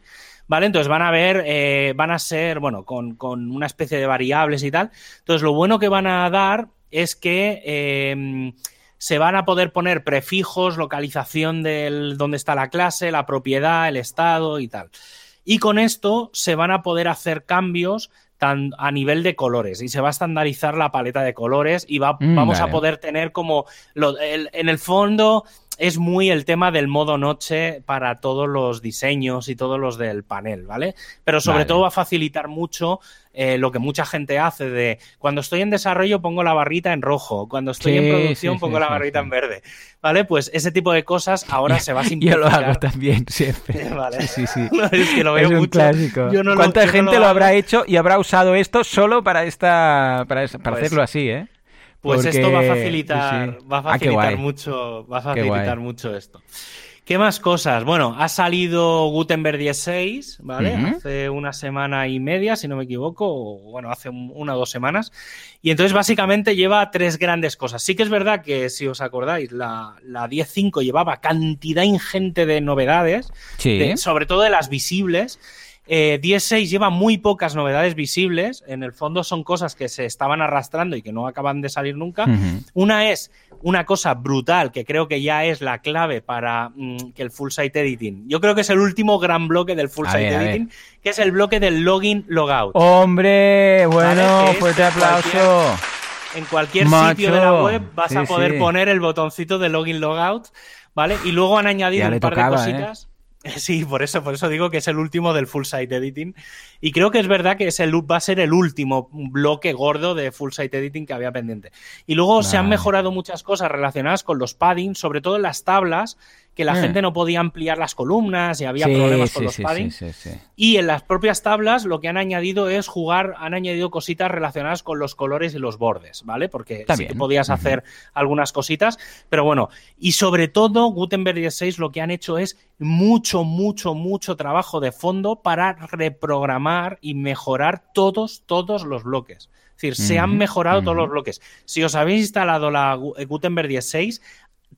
¿Vale? Entonces van a ver, eh, van a ser, bueno, con, una especie de variables y tal. Entonces lo bueno que van a dar es que em, se van a poder poner prefijos, localización del dónde está la clase, la propiedad, el estado y tal. Y con esto se van a poder hacer cambios tan, a nivel de colores y se va a estandarizar la paleta de colores y va, mm, vamos a poder tener como en el fondo es muy el tema del modo noche para todos los diseños y todos los del panel, ¿vale? Pero sobre todo va a facilitar mucho eh, lo que mucha gente hace de cuando estoy en desarrollo pongo la barrita en rojo, cuando estoy en producción pongo la barrita en verde, ¿vale? Pues ese tipo de cosas ahora se va a simplificar. Yo lo hago también siempre. Vale. Sí, sí. es que lo veo un clásico. ¿Cuánta gente lo, habrá hecho y habrá usado esto solo para esta para, para pues hacerlo así, eh? Pues esto va a facilitar, va a ah, facilitar mucho, va a facilitar mucho esto. ¿Qué más cosas? Bueno, ha salido Gutenberg 16, ¿vale? Hace una semana y media, si no me equivoco, o bueno, hace una o dos semanas. Y entonces básicamente lleva tres grandes cosas. Sí que es verdad que, si os acordáis, la, la 10.5 llevaba cantidad ingente de novedades, sobre todo de las visibles. Eh, 10.6 lleva muy pocas novedades visibles. En el fondo son cosas que se estaban arrastrando y que no acaban de salir nunca. Una es una cosa brutal que creo que ya es la clave para mm, que el full site editing. Yo creo que es el último gran bloque del full site editing, que es el bloque del login logout. Hombre, bueno, fuerte aplauso. en cualquier sitio de la web vas a poder poner el botoncito de login logout, ¿vale? Y luego han añadido un par de ¿eh? Sí, por eso, por eso digo que es el último del full site editing. Y creo que es verdad que ese va a ser el último bloque gordo de full site editing que había pendiente. Y luego se han mejorado muchas cosas relacionadas con los paddings, sobre todo en las tablas, que la mm. gente no podía ampliar las columnas y había problemas con los paddings. y en las propias tablas lo que han añadido es jugar, han añadido cositas relacionadas con los colores y los bordes, ¿vale? Porque sí que podías hacer algunas cositas, pero bueno, y sobre todo Gutenberg 16 lo que han hecho es mucho, mucho, mucho trabajo de fondo para reprogramar y mejorar todos, todos los bloques. Es decir, se han mejorado todos los bloques. Si os habéis instalado la Gutenberg 16,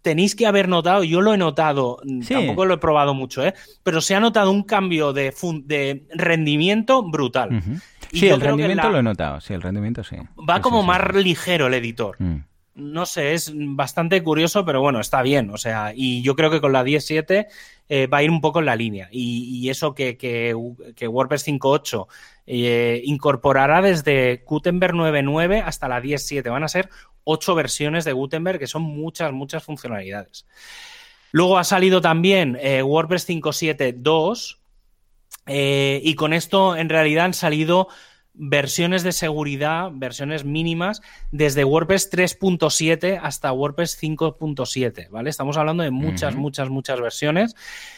tenéis que haber notado, yo lo he notado, mm, tampoco lo he probado mucho, ¿eh? pero se ha notado un cambio de, de rendimiento brutal. Sí, el rendimiento lo he notado, sí, el rendimiento sí. Va como más ligero el editor. Mm. No sé, es bastante curioso, pero bueno, está bien. O sea, y yo creo que con la 17 eh, va a ir un poco en la línea. Y, eso que, que, que WordPress 5.8 eh, incorporará desde Gutenberg 9.9 hasta la 10.7. Van a ser ocho versiones de Gutenberg, que son muchas, muchas funcionalidades. Luego ha salido también eh, WordPress 5.7.2 eh, y con esto en realidad han salido versiones de seguridad, versiones mínimas, desde WordPress 3.7 hasta WordPress 5.7, ¿vale? Estamos hablando de muchas, muchas, muchas versiones,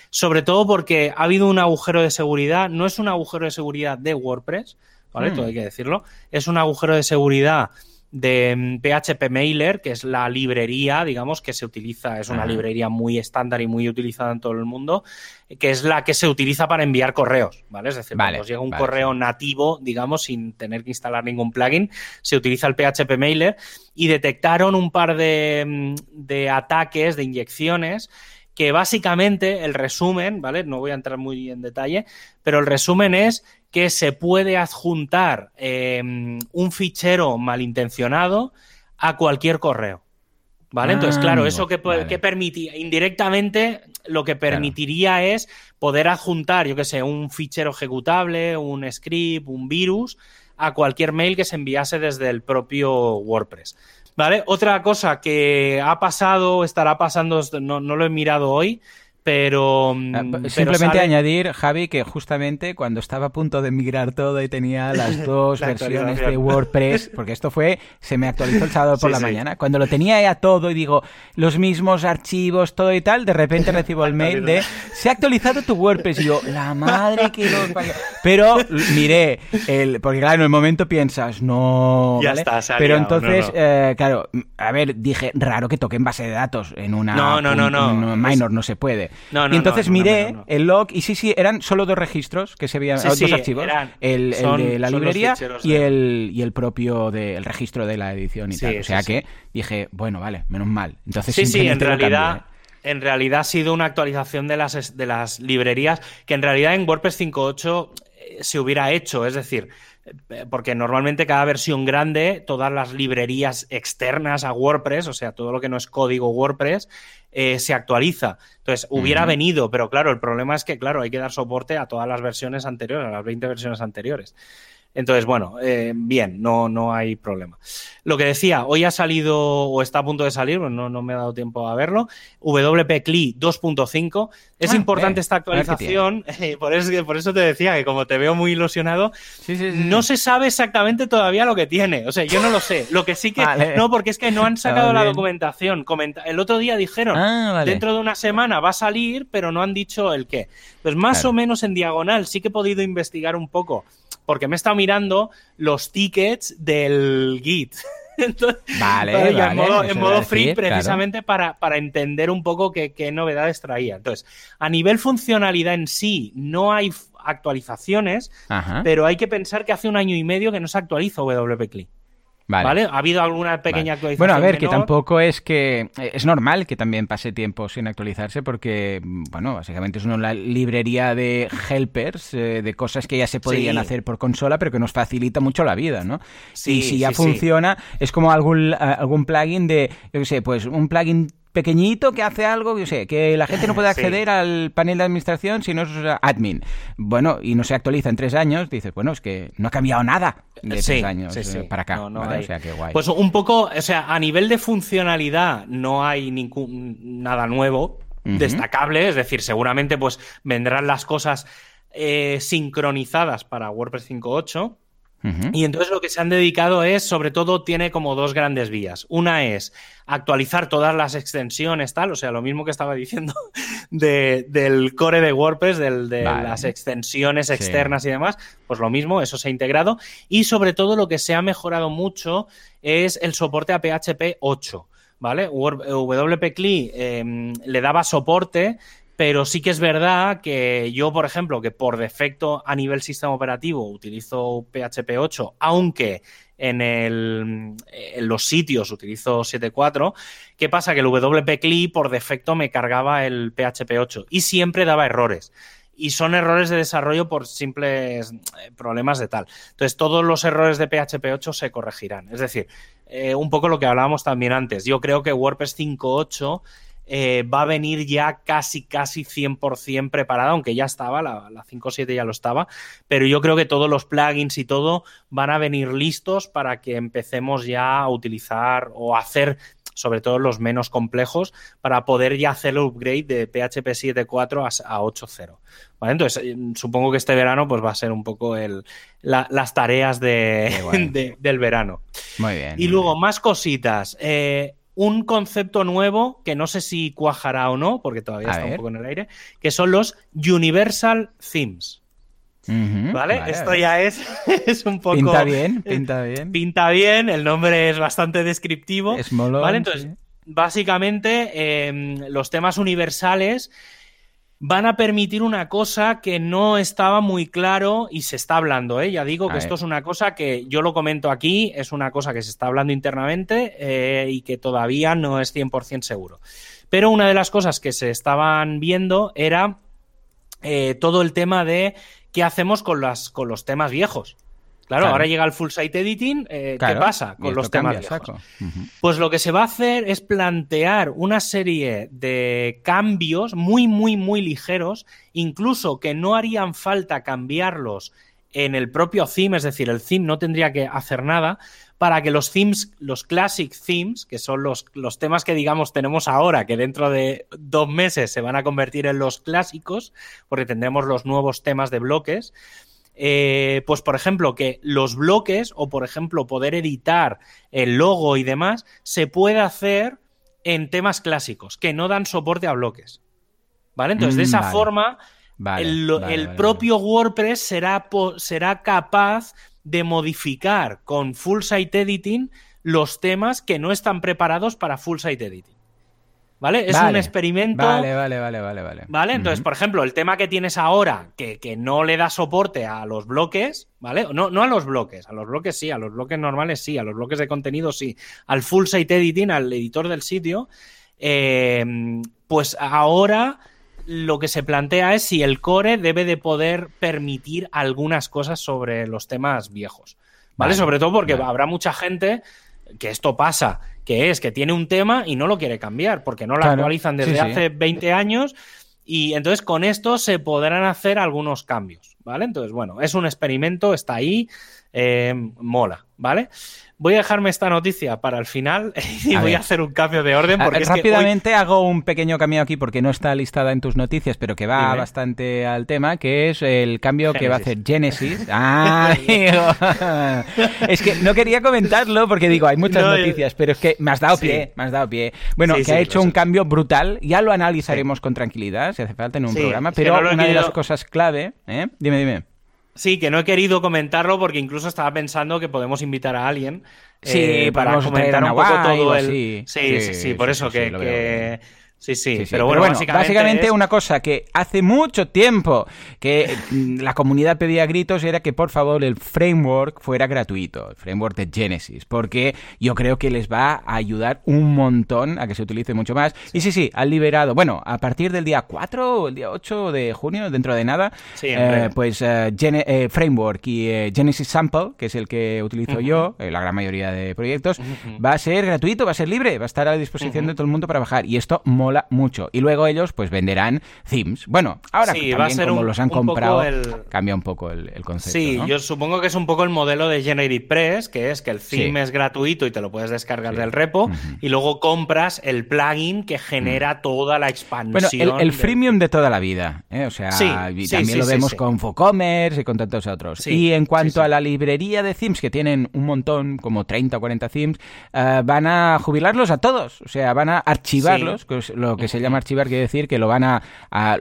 sobre todo porque ha habido un agujero de seguridad, no es un agujero de seguridad de WordPress, ¿vale? Mm. Todo hay que decirlo, es un agujero de seguridad de PHP mm, Mailer, que es la librería, digamos, que se utiliza, es una librería muy estándar y muy utilizada en todo el mundo, que es la que se utiliza para enviar correos, ¿vale? Es decir, cuando llega un correo nativo, digamos, sin tener que instalar ningún plugin, se utiliza el PHP Mailer y detectaron un par de, mm, de ataques, de inyecciones, que básicamente el resumen, ¿vale? No voy a entrar muy en detalle, pero el resumen es que se puede adjuntar em, un fichero malintencionado a cualquier correo. ¿Vale? Entonces, ah, claro, eso que, permitía, indirectamente, lo que permitiría es poder adjuntar, yo qué sé, un fichero ejecutable, un script, un virus, a cualquier mail que se enviase desde el propio WordPress. ¿Vale? Otra cosa que ha pasado, estará pasando, no, no lo he mirado hoy, Pero, ah, mm, simplemente añadir, Javi, que justamente cuando estaba a punto de migrar todo y tenía las dos versiones de WordPress, porque esto fue, se me actualizó el sábado por la mañana, cuando lo tenía ya todo y digo, los mismos archivos, todo y tal, de repente recibo el mail de, se ha actualizado tu WordPress y yo, la madre que lo... Pero miré, el, porque claro, en el momento piensas, no... Ya está, Pero entonces, eh, claro, a ver, dije, raro que toquen base de datos en una... No, no, no, no. minor, no se puede y entonces miré el log y sí, sí, eran solo dos registros que se habían, dos archivos, el, de la librería y el, y el propio del registro de la edición y tal. O sea que dije, bueno, vale, menos mal. Entonces sí, sí, en realidad... En realidad ha sido una actualización de las, de las librerías que en realidad en WordPress 5.8 eh, se hubiera hecho. Es decir, eh, porque normalmente cada versión grande, todas las librerías externas a WordPress, o sea, todo lo que no es código WordPress, eh, se actualiza. Entonces, hubiera venido, pero claro, el problema es que, claro, hay que dar soporte a todas las versiones anteriores, a las 20 versiones anteriores. Entonces, bueno, eh, bien, no, no hay problema. Lo que decía, hoy ha salido o está a punto de salir, no, no me ha dado tiempo a verlo, WP CLI 2.5. Es ah, importante esta actualización, por, eso, por eso te decía que como te veo muy ilusionado, no se sabe exactamente todavía lo que tiene. O sea, yo no lo sé. Lo que sí que... No, porque es que no han sacado la documentación. el otro día dijeron, ah, dentro de una semana va a salir, pero no han dicho el qué. Pues más o menos en diagonal sí que he podido investigar un poco porque me he estado mirando los tickets del Git. vale, en modo, free, precisamente para, para, entender un poco qué, novedades traía. Entonces, a nivel funcionalidad en sí, no hay actualizaciones, pero hay que pensar que hace un año y medio que no se actualiza WP Vale. ¿Ha habido alguna pequeña actualización? Bueno, a ver, que tampoco es que. Eh, es normal que también pase tiempo sin actualizarse porque, bueno, básicamente es una librería de helpers, eh, de cosas que ya se podrían hacer por consola, pero que nos facilita mucho la vida, ¿no? Sí, y si ya funciona, es como algún, algún plugin de, yo qué sé, pues un plugin pequeñito que hace algo, yo sé, que la gente no puede acceder al panel de administración si no es admin. Bueno, y no se actualiza en tres años, dices, bueno, es que no ha cambiado nada de tres años eh, para acá. O sea, que guay. Pues un poco, o sea, a nivel de funcionalidad no hay ningún nada nuevo, destacable, es decir, seguramente pues vendrán las cosas eh, sincronizadas para WordPress 5.8 y entonces lo que se han dedicado es, sobre todo, tiene como dos grandes vías. Una es actualizar todas las extensiones, tal, o sea, lo mismo que estaba diciendo del core de WordPress, de las extensiones externas y demás, pues lo mismo, eso se ha integrado. Y sobre todo lo que se ha mejorado mucho es el soporte a PHP 8. ¿Vale? WP CLI em, le daba soporte, pero sí que es verdad que yo, por ejemplo, que por defecto a nivel sistema operativo utilizo PHP 8, aunque en, los sitios utilizo 7.4, ¿qué pasa? Que el WP CLI por defecto me cargaba el PHP 8 y siempre daba errores y son errores de desarrollo por simples eh, problemas de tal. Entonces, todos los errores de PHP 8 se corregirán. Es decir, eh, un poco lo que hablábamos también antes. Yo creo que WordPress 5.8 eh, va a venir ya casi, casi 100% preparada, aunque ya estaba, la, la 5.7 ya lo estaba, pero yo creo que todos los plugins y todo van a venir listos para que empecemos ya a utilizar o hacer sobre todo los menos complejos, para poder ya hacer el upgrade de PHP 7.4 a, 8.0. ¿Vale? Entonces, eh, supongo que este verano pues va a ser un poco el, las tareas de, del verano. Muy bien. Y luego, más cositas. Eh, un concepto nuevo que no sé si cuajará o no, porque todavía está un poco en el aire, que son los Universal Themes. ¿Vale? Esto ya es, es un poco. Pinta bien, pinta bien. Pinta bien, el nombre es bastante descriptivo. Es ¿vale? Entonces, básicamente, em, los temas universales van a permitir una cosa que no estaba muy claro y se está hablando. ¿eh? Ya digo que esto es una cosa que yo lo comento aquí, es una cosa que se está hablando internamente eh, y que todavía no es 100% seguro. Pero una de las cosas que se estaban viendo era eh, todo el tema de qué hacemos con, las, con los temas viejos. Claro, ahora llega el full site editing. Eh, ¿Qué pasa con los temas viejos? Pues lo que se va a hacer es plantear una serie de cambios muy, muy, muy ligeros, incluso que no harían falta cambiarlos en el propio theme, es decir, el theme no tendría que hacer nada para que los themes, los classic themes, que son los, los temas que digamos tenemos ahora, que dentro de dos meses se van a convertir en los clásicos, porque tendremos los nuevos temas de bloques, eh, pues por ejemplo, que los bloques o por ejemplo poder editar el logo y demás se puede hacer en temas clásicos que no dan soporte a bloques. ¿Vale? Entonces, de mm, esa forma, el, propio WordPress será, será capaz de modificar con full site editing los temas que no están preparados para full site editing. ¿Vale? Es un experimento. Vale, vale, vale, vale, vale. ¿Vale? Entonces, por ejemplo, el tema que tienes ahora, que, que, no le da soporte a los bloques, ¿vale? No, no a los bloques, a los bloques sí, a los bloques normales sí, a los bloques de contenido sí, al full site editing, al editor del sitio, eh, pues ahora lo que se plantea es si el core debe de poder permitir algunas cosas sobre los temas viejos. ¿Vale? Sobre todo porque habrá mucha gente que esto pasa, que es que tiene un tema y no lo quiere cambiar, porque no lo actualizan desde hace 20 años. Y entonces con esto se podrán hacer algunos cambios, ¿vale? Entonces, bueno, es un experimento, está ahí, eh, mola, ¿vale? Voy a dejarme esta noticia para el final y voy a hacer un cambio de orden. Porque Rápidamente hago un pequeño cambio aquí porque no está listada en tus noticias, pero que va bastante al tema, que es el cambio que va a hacer Genesis. Ah, es que no quería comentarlo porque digo, hay muchas noticias, pero es que me has dado pie, me has dado pie. Bueno, que ha hecho un cambio brutal, ya lo analizaremos con tranquilidad, si hace falta en un programa, pero una de las cosas clave, ¿eh? dime, dime. Sí, que no he querido comentarlo porque incluso estaba pensando que podemos invitar a alguien sí, eh, para comentar un poco todo el. Sí, sí, sí, por eso que, Sí, sí, pero, bueno, básicamente, una cosa que hace mucho tiempo que mm, la comunidad pedía gritos era que por favor el framework fuera gratuito, el framework de Genesis, porque yo creo que les va a ayudar un montón a que se utilice mucho más. Y sí, sí, han liberado, bueno, a partir del día 4 o el día 8 de junio, dentro de nada, eh, pues eh, eh, Framework y Genesis Sample, que es el que utilizo yo, la gran mayoría de proyectos, va a ser gratuito, va a ser libre, va a estar a disposición de todo el mundo para bajar. Y esto mucho. Y luego ellos pues venderán themes. Bueno, ahora también, va a ser como los han comprado, cambia un poco el, concepto. Sí, yo supongo que es un poco el modelo de GeneratePress, que es que el theme es gratuito y te lo puedes descargar del repo, y luego compras el plugin que genera toda la expansión. Bueno, el, freemium de toda la vida, ¿eh? o sea, también lo vemos con FoCommerce y con tantos otros. y en cuanto a la librería de themes, que tienen un montón, como 30 o 40 themes, eh, van a jubilarlos a todos, o sea, van a archivarlos, que es lo que se llama archivar quiere decir que lo van a,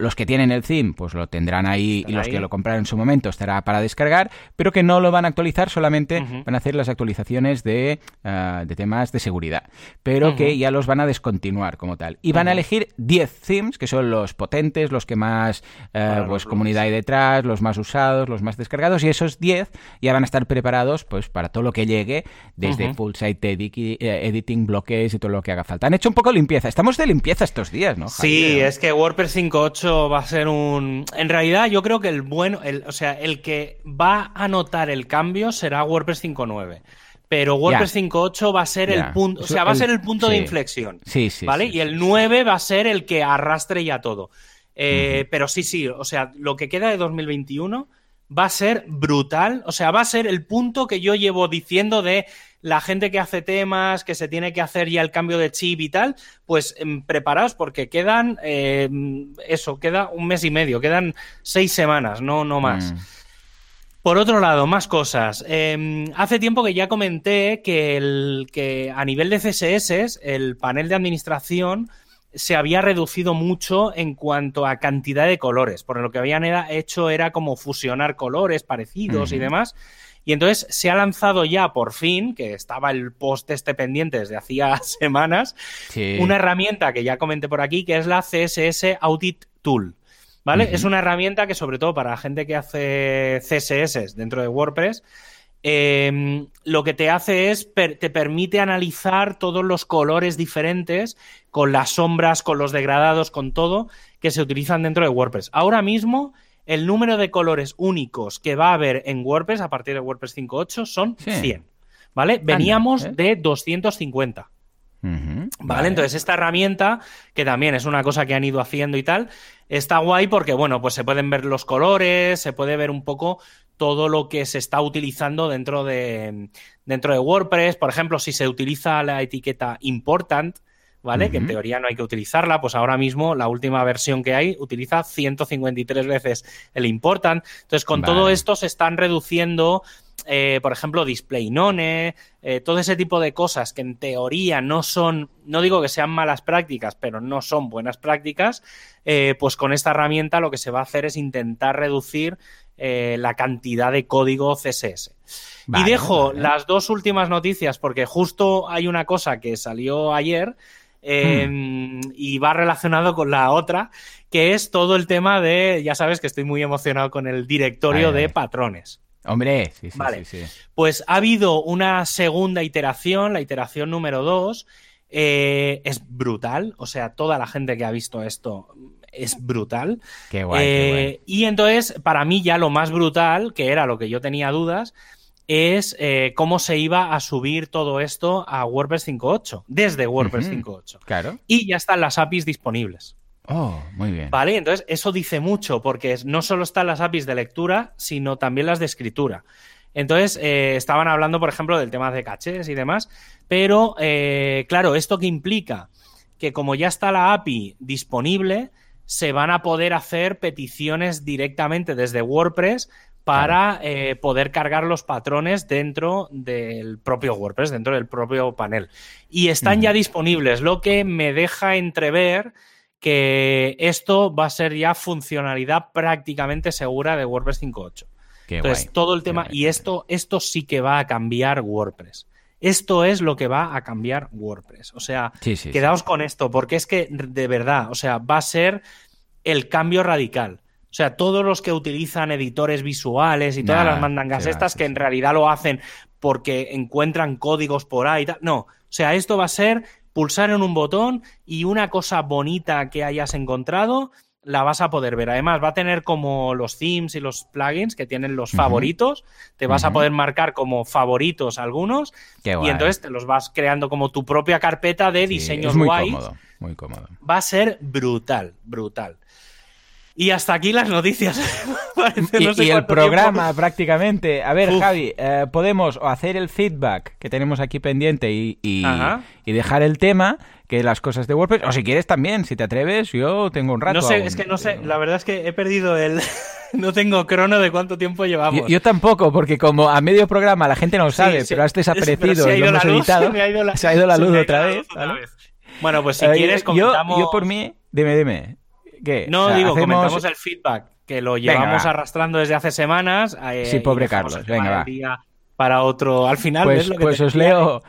los que tienen el theme, pues lo tendrán ahí y los que lo compraron en su momento estará para descargar, pero que no lo van a actualizar, solamente van a hacer las actualizaciones de, ah, de temas de seguridad, pero que ya los van a descontinuar como tal. Y van a elegir 10 themes, que son los potentes, los que más eh, pues comunidad hay detrás, los más usados, los más descargados, y esos 10 ya van a estar preparados pues para todo lo que llegue desde full site eh, editing, bloques y todo lo que haga falta. Han hecho un poco limpieza. Estamos de limpieza estos días, ¿no? Sí, es que WordPress 5.8 va a ser un... En realidad yo creo que el bueno, el, o sea, el que va a notar el cambio será WordPress 5.9 pero WordPress 5.8 va a ser el punto, o sea, va a ser el punto de inflexión. Sí, sí. ¿Vale? y el 9 va a ser el que arrastre ya todo. Eh, pero sí, sí, o sea, lo que queda de 2021 va a ser brutal. O sea, va a ser el punto que yo llevo diciendo de la gente que hace temas, que se tiene que hacer ya el cambio de chip y tal, pues em, preparaos porque quedan, em, eso, queda un mes y medio, quedan seis semanas, no, no más. Mm. Por otro lado, más cosas. Em, hace tiempo que ya comenté que, el, que a nivel de CSS, el panel de administración se había reducido mucho en cuanto a cantidad de colores, por lo que habían hecho era como fusionar colores parecidos y demás. Y entonces se ha lanzado ya por fin, que estaba el post este pendiente desde hacía semanas, una herramienta que ya comenté por aquí, que es la CSS Audit Tool. ¿Vale? Es una herramienta que, sobre todo para la gente que hace CSS dentro de WordPress, em, lo que te hace es, te permite analizar todos los colores diferentes, con las sombras, con los degradados, con todo, que se utilizan dentro de WordPress. Ahora mismo el número de colores únicos que va a haber en WordPress a partir de WordPress 5.8 son 100. ¿Vale? Veníamos ¿eh? de 250. ¿Vale? Entonces, esta herramienta, que también es una cosa que han ido haciendo y tal, está guay porque, bueno, pues se pueden ver los colores, se puede ver un poco todo lo que se está utilizando dentro de, dentro de WordPress. Por ejemplo, si se utiliza la etiqueta important, ¿vale? Que en teoría no hay que utilizarla, pues ahora mismo la última versión que hay utiliza 153 veces el important. Entonces, con todo esto se están reduciendo, eh, por ejemplo, display none, eh, todo ese tipo de cosas que en teoría no son, no digo que sean malas prácticas, pero no son buenas prácticas, eh, pues con esta herramienta lo que se va a hacer es intentar reducir la cantidad de código CSS. y dejo las dos últimas noticias porque justo hay una cosa que salió ayer Em, y va relacionado con la otra, que es todo el tema de, ya sabes que estoy muy emocionado con el directorio de patrones. Hombre, sí, sí, sí, Pues ha habido una segunda iteración, la iteración número 2. Eh, es brutal, o sea, toda la gente que ha visto esto es brutal. Qué guay, qué guay. Eh, y entonces, para mí ya lo más brutal, que era lo que yo tenía dudas, es eh, cómo se iba a subir todo esto a WordPress 5.8, desde WordPress 5.8. Claro. Y ya están las APIs disponibles. Oh, muy bien. Vale, entonces eso dice mucho, porque no solo están las APIs de lectura, sino también las de escritura. Entonces, eh, estaban hablando, por ejemplo, del tema de cachés y demás, pero eh, claro, ¿esto qué implica? Que como ya está la API disponible, se van a poder hacer peticiones directamente desde WordPress para eh, poder cargar los patrones dentro del propio WordPress, dentro del propio panel. Y están ya disponibles, lo que me deja entrever que esto va a ser ya funcionalidad prácticamente segura de WordPress 5.8. Entonces, todo el tema, y esto, esto sí que va a cambiar WordPress. Esto es lo que va a cambiar WordPress. O sea, quedaos con esto, porque es que de verdad, o sea, va a ser el cambio radical. O sea, todos los que utilizan editores visuales y todas las mandangas estas que en realidad lo hacen porque encuentran códigos por ahí tal. No, o sea, esto va a ser pulsar en un botón y una cosa bonita que hayas encontrado la vas a poder ver. Además, va a tener como los themes y los plugins que tienen los favoritos. Te vas a poder marcar como favoritos algunos. y entonces te los vas creando como tu propia carpeta de diseños muy guays. Cómodo, muy cómodo. Va a ser brutal, brutal. Y hasta aquí las noticias. y, el programa prácticamente. A ver, Javi, eh, podemos hacer el feedback que tenemos aquí pendiente y, y, dejar el tema, que las cosas de WordPress, o si quieres también, si te atreves, yo tengo un rato. No sé, es que no sé, la verdad es que he perdido el... no tengo crono de cuánto tiempo llevamos. Yo, tampoco, porque como a medio programa la gente no lo sabe, pero has desaparecido y lo hemos editado, se ha ido la luz otra, vez, Bueno, pues si eh, quieres comentamos... yo por mí, dime, dime. No, digo, comentamos el feedback, que lo llevamos arrastrando desde hace semanas. Eh, sí, pobre Carlos. Venga, va para otro. Al final, pues, pues os leo.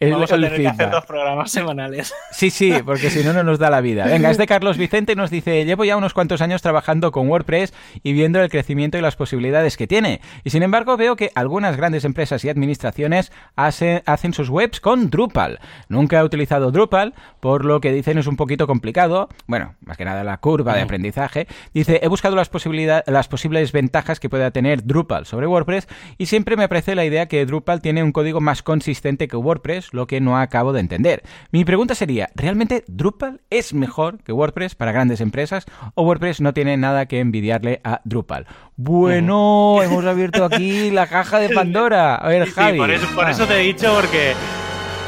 Vamos a tener que hacer dos programas semanales. Sí, sí, porque si no, no nos da la vida. Venga, este Carlos Vicente nos dice: Llevo ya unos cuantos años trabajando con WordPress y viendo el crecimiento y las posibilidades que tiene. Y sin embargo, veo que algunas grandes empresas y administraciones hacen sus webs con Drupal. Nunca he utilizado Drupal, por lo que dicen es un poquito complicado. Bueno, más que nada la curva de aprendizaje. Dice: He buscado las, posibilidades, las posibles ventajas que pueda tener Drupal sobre WordPress y siempre me parece la idea que Drupal tiene un código más consistente que WordPress, lo que no acabo de entender. Mi pregunta sería, ¿realmente Drupal es mejor que WordPress para grandes empresas o WordPress no tiene nada que envidiarle a Drupal? Bueno, hemos abierto aquí la caja de Pandora. A ver, Javi. por, eso, te he dicho porque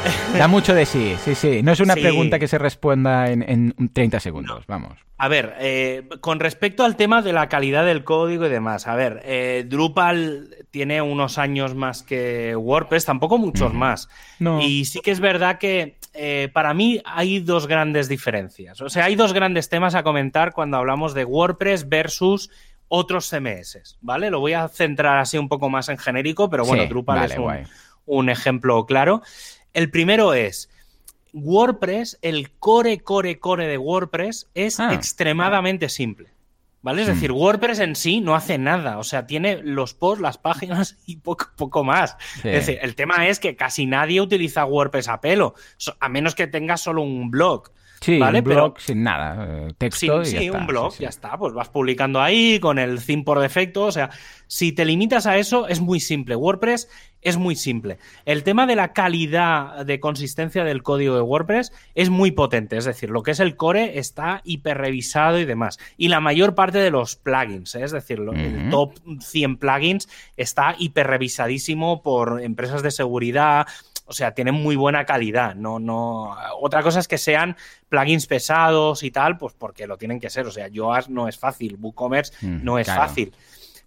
Da mucho de sí, sí, sí. No es una pregunta que se responda en, en 30 segundos, vamos. A ver, eh, con respecto al tema de la calidad del código y demás, a ver, eh, Drupal tiene unos años más que WordPress, tampoco muchos más. Y sí que es verdad que eh, para mí hay dos grandes diferencias. O sea, hay dos grandes temas a comentar cuando hablamos de WordPress versus otros CMS, ¿vale? Lo voy a centrar así un poco más en genérico, pero bueno, Drupal es un ejemplo claro. El primero es WordPress, el core, core, core de WordPress es ah. extremadamente simple. ¿Vale? Es decir, WordPress en sí no hace nada. O sea, tiene los posts, las páginas y poco, poco más. Es decir, el tema es que casi nadie utiliza WordPress a pelo, a menos que tenga solo un blog. Sí, ¿vale? un blog sin nada, eh, texto sí, y sí, ya está. un blog, Sí, sí. ya está. Pues vas publicando ahí con el theme por defecto. O sea, si te limitas a eso, es muy simple. WordPress es muy simple. El tema de la calidad de consistencia del código de WordPress es muy potente. Es decir, lo que es el core está hiperrevisado y demás. Y la mayor parte de los plugins, ¿eh? es decir, lo- el top 100 plugins está hiperrevisadísimo por empresas de seguridad. O sea, tienen muy buena calidad. No, no. Otra cosa es que sean plugins pesados y tal, pues porque lo tienen que ser. O sea, Yoast no es fácil, WooCommerce Mm, no es claro. fácil.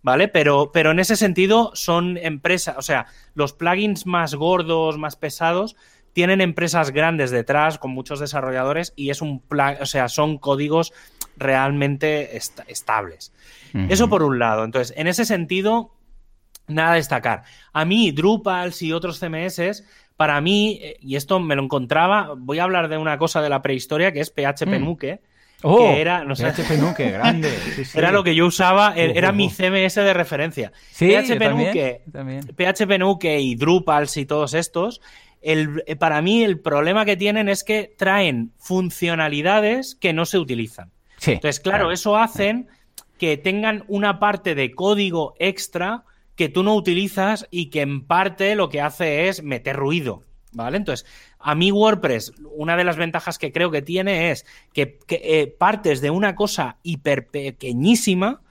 ¿Vale? Pero, pero en ese sentido son empresas, o sea, los plugins más gordos, más pesados, tienen empresas grandes detrás con muchos desarrolladores y es un pla- o sea, son códigos realmente est- estables. Eso por un lado. Entonces, en ese sentido, nada a destacar. A mí, Drupal y otros CMS, para mí, eh, y esto me lo encontraba, voy a hablar de una cosa de la prehistoria que es PHP Mm. Nuke, Oh, que era, no sé, PHP Nuke, grande. sí, sí. era lo que yo usaba, eh, Uh, era uh, mi. CMS de referencia. Sí, PHP también, Nuke, también. PHP Nuke y Drupal y todos estos, el- eh, para mí el problema que tienen es que traen funcionalidades que no se utilizan. Sí, Entonces, claro, eso hacen que tengan una parte de código extra que tú no utilizas y que en parte lo que hace es meter ruido, ¿vale? Entonces, a mí WordPress, una de las ventajas que creo que tiene es que, eh, partes de una cosa hiper pequeñísima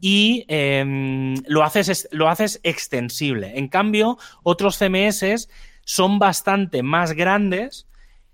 y em, lo, haces, es- lo haces extensible. En cambio, otros CMS son bastante más grandes,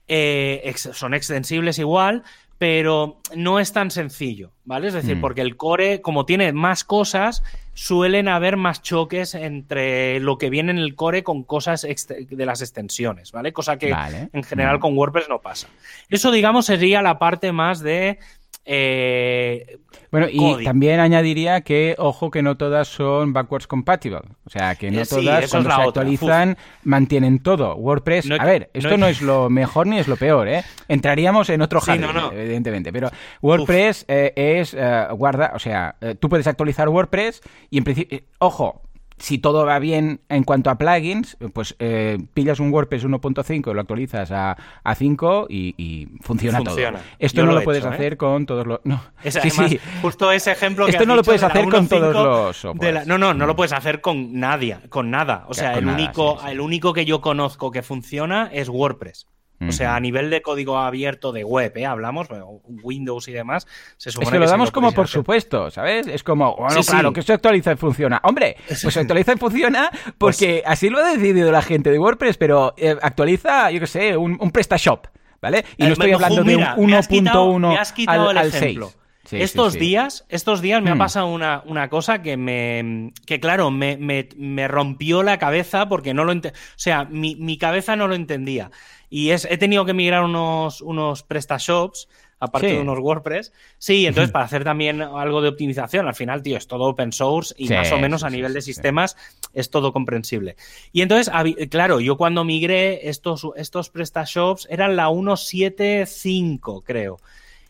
eh, son extensibles igual, pero no es tan sencillo, ¿vale? Es decir, Mm. porque el core, como tiene más cosas, suelen haber más choques entre lo que viene en el core con cosas de las extensiones, ¿vale? Cosa que Vale. en general Mm. con WordPress no pasa. Eso, digamos, sería la parte más de... eh, Bueno, y también añadiría que, ojo, que no todas son backwards compatible. O sea, que no Eh, sí, todas, cuando se otra. actualizan, mantienen todo. WordPress, No a ver, esto no, es lo mejor ni es lo peor, ¿eh? Entraríamos en otro Sí, jardín, no, no. evidentemente. Pero WordPress eh, es, eh, guarda, o sea, eh, tú puedes actualizar WordPress y en principio, ojo, si todo va bien en cuanto a plugins, pues eh, pillas un WordPress 1.5 lo actualizas a, a 5 y, y funciona, Funciona. todo. Esto Yo no lo puedes hecho, ¿eh? hacer con todos los... No. Es, sí, además, sí. justo ese ejemplo que Esto has no lo puedes hacer con 1.5 todos los de softwares. la- no, no, no lo puedes hacer con nadie, con nada. O sea, el nada, único, sí. el único que yo conozco que funciona es WordPress. O sea, a nivel de código abierto de web, ¿eh? hablamos, bueno, Windows y demás, se supone Es que lo damos como por hacer. supuesto, ¿sabes? Es como, bueno, Sí, claro, sí. que esto actualiza y funciona. Hombre, pues actualiza y funciona porque así lo ha decidido la gente de WordPress, pero eh, actualiza, yo qué sé, un, un PrestaShop, ¿vale? Y Eh, no estoy hablando mira, de un has quitado- 1.1 me has quitado al, al 6. ejemplo. Sí, sí, estos sí. días, estos días me ha Hmm. pasado una, una cosa que me, que claro, me, me- me rompió la cabeza porque no lo o sea, mi, mi cabeza no lo entendía. Y es, he tenido que migrar unos, unos PrestaShops, aparte Sí. de unos WordPress. Sí, entonces para hacer también algo de optimización, al final, tío, es todo open source y Sí, más o menos a sí, nivel de sistemas es todo comprensible. Y entonces, claro, yo cuando migré estos, estos PrestaShops eran la 1.7.5, creo.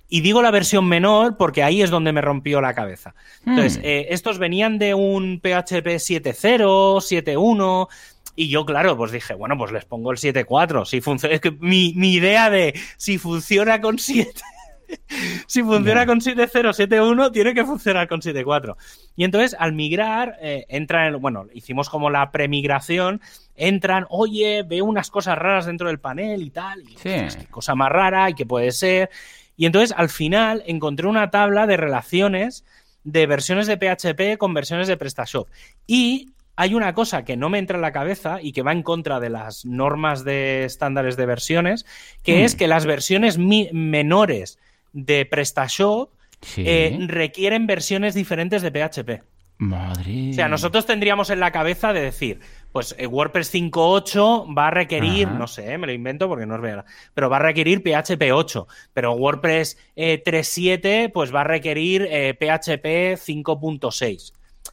Y digo la versión menor porque ahí es donde me rompió la cabeza. Entonces, Hmm. eh, estos venían de un PHP 7.0, 7.1. Y yo, claro, pues dije, bueno, pues les pongo el 7.4. Si funciona. Es que mi, mi idea de si funciona con 7. si funciona con 7.0, 7.1, tiene que funcionar con 7.4. Y entonces, al migrar, eh, en- bueno, hicimos como la premigración, entran, oye, veo unas cosas raras dentro del panel y tal, y Sí. ostras, qué cosa más rara y qué puede ser. Y entonces, al final, encontré una tabla de relaciones de versiones de PHP con versiones de PrestaShop. Y hay una cosa que no me entra en la cabeza y que va en contra de las normas de estándares de versiones, que es que las versiones menores de PrestaShop Sí. eh, requieren versiones diferentes de PHP. Madre. O sea, nosotros tendríamos en la cabeza de decir, pues eh, WordPress 5.8 va a requerir, Ajá. no sé, me lo invento porque no es verdad, pero va a requerir PHP 8, pero WordPress eh, 3.7 pues va a requerir eh, PHP 5.6,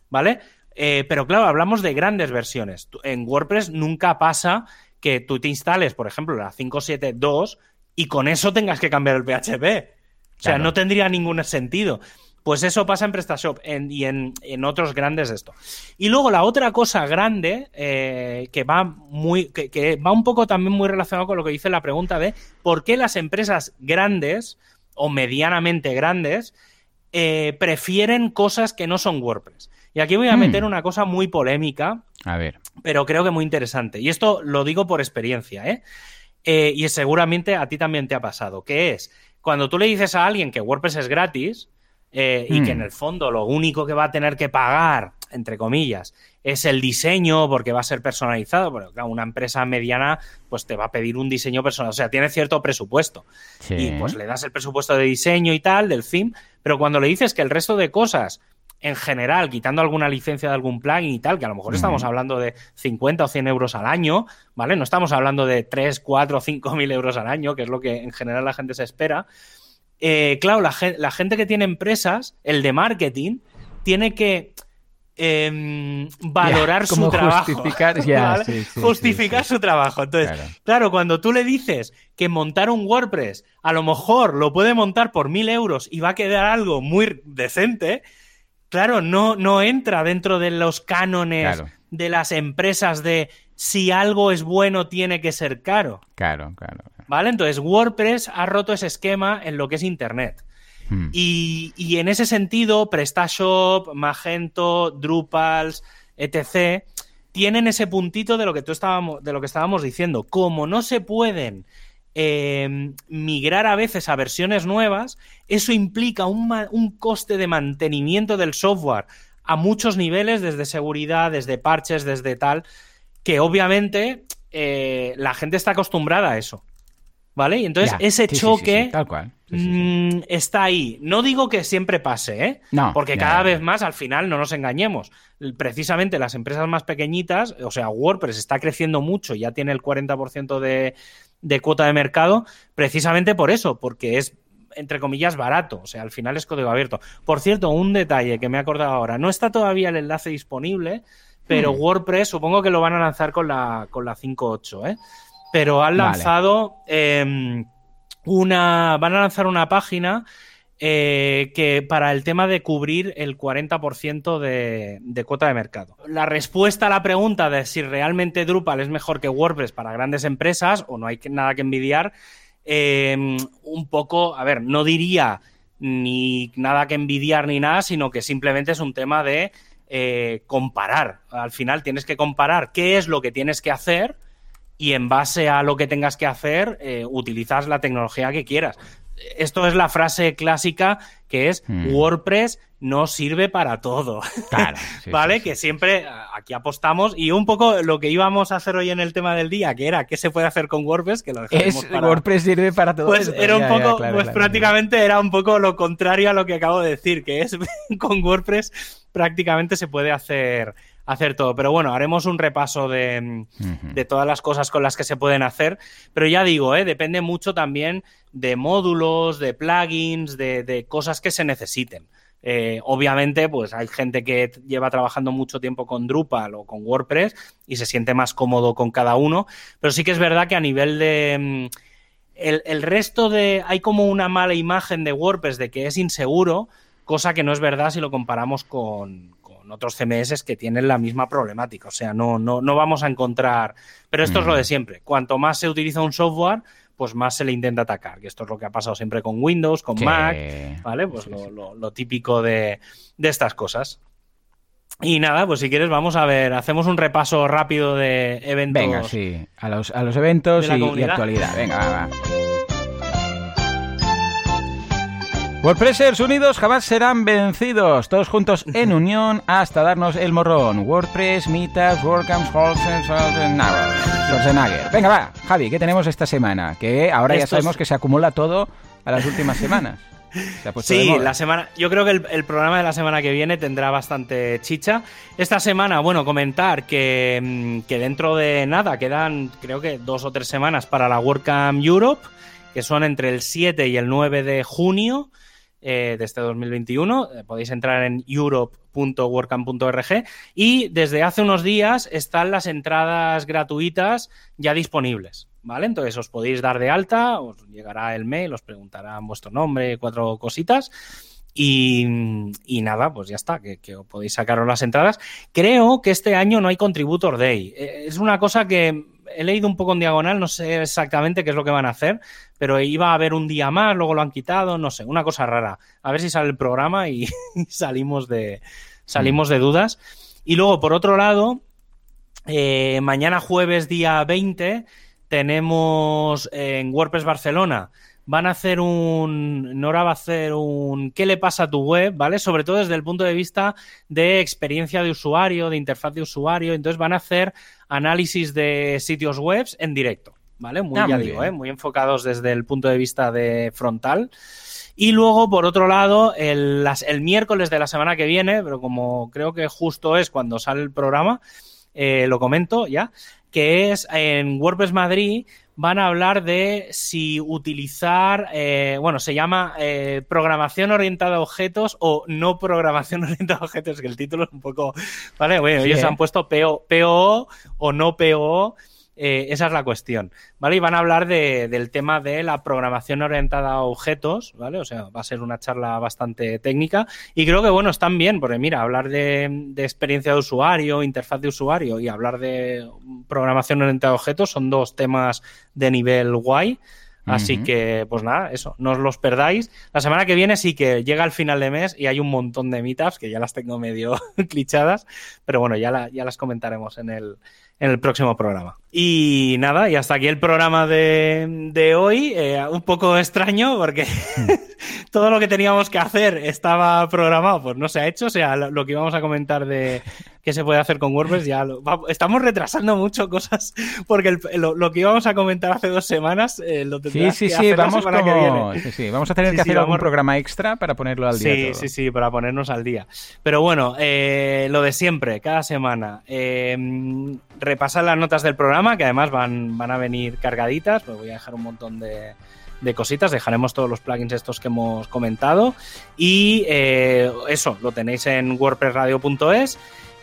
¿vale? Eh, pero claro, hablamos de grandes versiones. En WordPress nunca pasa que tú te instales, por ejemplo, la 5.7.2 y con eso tengas que cambiar el PHP. O sea, Claro. no tendría ningún sentido. Pues eso pasa en PrestaShop y en, otros grandes de esto. Y luego la otra cosa grande eh, que va muy, que, va un poco también muy relacionado con lo que dice la pregunta de por qué las empresas grandes o medianamente grandes eh, prefieren cosas que no son WordPress. Y aquí voy a hmm. meter una cosa muy polémica. A ver. Pero creo que muy interesante. Y esto lo digo por experiencia, ¿eh? eh y seguramente a ti también te ha pasado. Que es, cuando tú le dices a alguien que WordPress es gratis, eh, y que en hmm. el fondo lo único que va a tener que pagar, entre comillas, es el diseño porque va a ser personalizado, porque claro, una empresa mediana pues te va a pedir un diseño personal, o sea, tiene cierto presupuesto y pues le das el presupuesto de diseño y tal, del theme, pero cuando le dices que el resto de cosas en general, quitando alguna licencia de algún plugin y tal, que a lo mejor estamos hablando de 50 o 100 euros al año, ¿vale? No estamos hablando de 3, 4, 5 mil euros al año, que es lo que en general la gente se espera, eh, claro, la, gente que tiene empresas, el de marketing, tiene que em, valorar su trabajo. Justificar, justificar su trabajo. Entonces, claro. cuando tú le dices que montar un WordPress a lo mejor lo puede montar por mil euros y va a quedar algo muy decente, claro, no, no entra dentro de los cánones de las empresas de si algo es bueno tiene que ser caro. Claro, claro. ¿Vale? Entonces, WordPress ha roto ese esquema en lo que es Internet. Hmm. Y, en ese sentido, PrestaShop, Magento, Drupals, etc., tienen ese puntito de lo que, tú estábamos, de lo que estábamos diciendo. Como no se pueden em, migrar a veces a versiones nuevas, eso implica un, un coste de mantenimiento del software a muchos niveles, desde seguridad, desde parches, desde tal, que obviamente eh, la gente está acostumbrada a eso. ¿Vale? Y entonces ese choque está ahí. No digo que siempre pase, ¿eh? No, Porque cada vez más, al final, no nos engañemos. Precisamente las empresas más pequeñitas, o sea, WordPress está creciendo mucho, ya tiene el 40% de, de cuota de mercado, precisamente por eso, porque es entre comillas, barato. O sea, al final es código abierto. Por cierto, un detalle que me he acordado ahora. No está todavía el enlace disponible, pero hmm. WordPress supongo que lo van a lanzar con la, con la 5.8, ¿eh? pero han lanzado em, una. Van a lanzar una página eh, que para el tema de cubrir el 40% de, de, cuota de mercado. La respuesta a la pregunta de si realmente Drupal es mejor que WordPress para grandes empresas o no hay nada que envidiar, em, un poco, a ver, no diría ni nada que envidiar ni nada, sino que simplemente es un tema de eh, comparar. Al final tienes que comparar qué es lo que tienes que hacer y en base a lo que tengas que hacer, eh, utilizas la tecnología que quieras. Esto es la frase clásica que es hmm. WordPress no sirve para todo. Claro. ¿Vale? que siempre aquí apostamos y un poco lo que íbamos a hacer hoy en el tema del día, que era qué se puede hacer con WordPress, que lo es, WordPress sirve para todo. Pues era un poco, pues prácticamente era un poco lo contrario a lo que acabo de decir, que es con WordPress prácticamente se puede hacer hacer todo. Pero bueno, haremos un repaso de, todas las cosas con las que se pueden hacer. Pero ya digo, ¿eh? depende mucho también de módulos, de plugins, de, cosas que se necesiten. Eh, obviamente, pues hay gente que lleva trabajando mucho tiempo con Drupal o con WordPress y se siente más cómodo con cada uno. Pero sí que es verdad que a nivel de. Mm, el, el resto de. Hay como una mala imagen de WordPress de que es inseguro, cosa que no es verdad si lo comparamos con, otros CMS que tienen la misma problemática. O sea, no, no, no vamos a encontrar. Pero esto es lo de mm. siempre. Cuanto más se utiliza un software, pues más se le intenta atacar. Que esto es lo que ha pasado siempre con Windows, con Mac, ¿vale? Pues lo, típico de, estas cosas. Y nada, pues si quieres vamos a ver, hacemos un repaso rápido de eventos. Venga, sí, a los, a los eventos y, y, actualidad. Venga, va, va. WordPressers unidos jamás serán vencidos, todos juntos en unión hasta darnos el morrón. WordPress, Meetups, WordCamps, Schwarzenegger. Venga, va, Javi, ¿qué tenemos esta semana? Que ahora ya sabemos que se acumula todo a las últimas semanas. Sí, la semana. Yo creo que el, programa de la semana que viene tendrá bastante chicha. Esta semana, bueno, comentar que, mm, que dentro de nada quedan, creo que dos o tres semanas para la WordCamp Europe, que son entre el 7 y el 9 de junio eh, de este 2021. Eh, podéis entrar en europe.workcamp.org y desde hace unos días están las entradas gratuitas ya disponibles. ¿Vale? Entonces os podéis dar de alta, os llegará el mail, os preguntarán vuestro nombre, cuatro cositas Y, nada, pues ya está, que, que, podéis sacaros las entradas. Creo que este año no hay Contributor Day. Eh, es una cosa que he leído un poco en diagonal, no sé exactamente qué es lo que van a hacer, pero iba a haber un día más, luego lo han quitado, no sé, una cosa rara. A ver si sale el programa y salimos de, salimos de dudas. Y luego, por otro lado, eh, mañana jueves día 20 tenemos en WordPress Barcelona van a hacer un, Nora va a hacer un ¿qué le pasa a tu web? ¿Vale? Sobre todo desde el punto de vista de experiencia de usuario, de interfaz de usuario. Entonces van a hacer análisis de sitios web en directo, ¿vale? Muy, ah, digo, ¿eh? muy enfocados desde el punto de vista de frontal. Y luego, por otro lado, el, el, miércoles de la semana que viene, pero como creo que justo es cuando sale el programa, eh, lo comento ya, que es en WordPress Madrid van a hablar de si utilizar, eh, bueno, se llama eh, programación orientada a objetos o no programación orientada a objetos, que el título es un poco, ¿vale? Bueno, ellos han puesto PO, PO o no PO eh, esa es la cuestión, ¿vale? Y van a hablar del tema de la programación orientada a objetos, ¿vale? O sea, va a ser una charla bastante técnica y creo que, bueno, están bien, porque mira, hablar de, experiencia de usuario, interfaz de usuario y hablar de programación orientada a objetos son dos temas de nivel guay. Así que, pues nada, eso, no os los perdáis. La semana que viene sí que llega el final de mes y hay un montón de meetups que ya las tengo medio clichadas, pero bueno, ya, ya las comentaremos en el, en el próximo programa. Y nada, y hasta aquí el programa de, hoy. Eh, un poco extraño porque todo lo que teníamos que hacer estaba programado, pues no se ha hecho. O sea, lo, que íbamos a comentar de qué se puede hacer con WordPress ya lo, estamos retrasando mucho cosas porque lo, que íbamos a comentar hace dos semanas eh, lo sí, sí, sí, vamos Sí, sí, vamos a tener que hacer algún programa extra para ponerlo al día. Sí, sí, sí, para ponernos al día. Pero bueno, eh, lo de siempre, cada semana. Repasar las notas del programa, que además van, van a venir cargaditas, pues voy a dejar un montón de, cositas, dejaremos todos los plugins estos que hemos comentado y eh, eso, lo tenéis en wordpressradio.es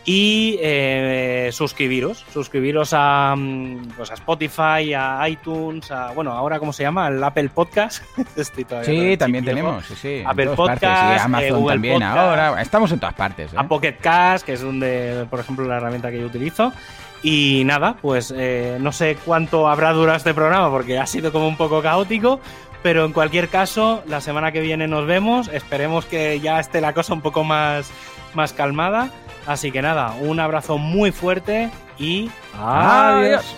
y eh, suscribiros, suscribiros a, mm, pues a Spotify, a iTunes, a, bueno, ahora cómo se llama, el Apple Podcast. sí, también tenemos, sí, sí. Apple Podcast, Amazon eh, también ahora, estamos en todas partes. A Pocket Cast, que es donde, por ejemplo, la herramienta que yo utilizo. Y nada, pues eh, no sé cuánto habrá durado este programa porque ha sido como un poco caótico, pero en cualquier caso, la semana que viene nos vemos. Esperemos que ya esté la cosa un poco más, más calmada. Así que nada, un abrazo muy fuerte y adiós.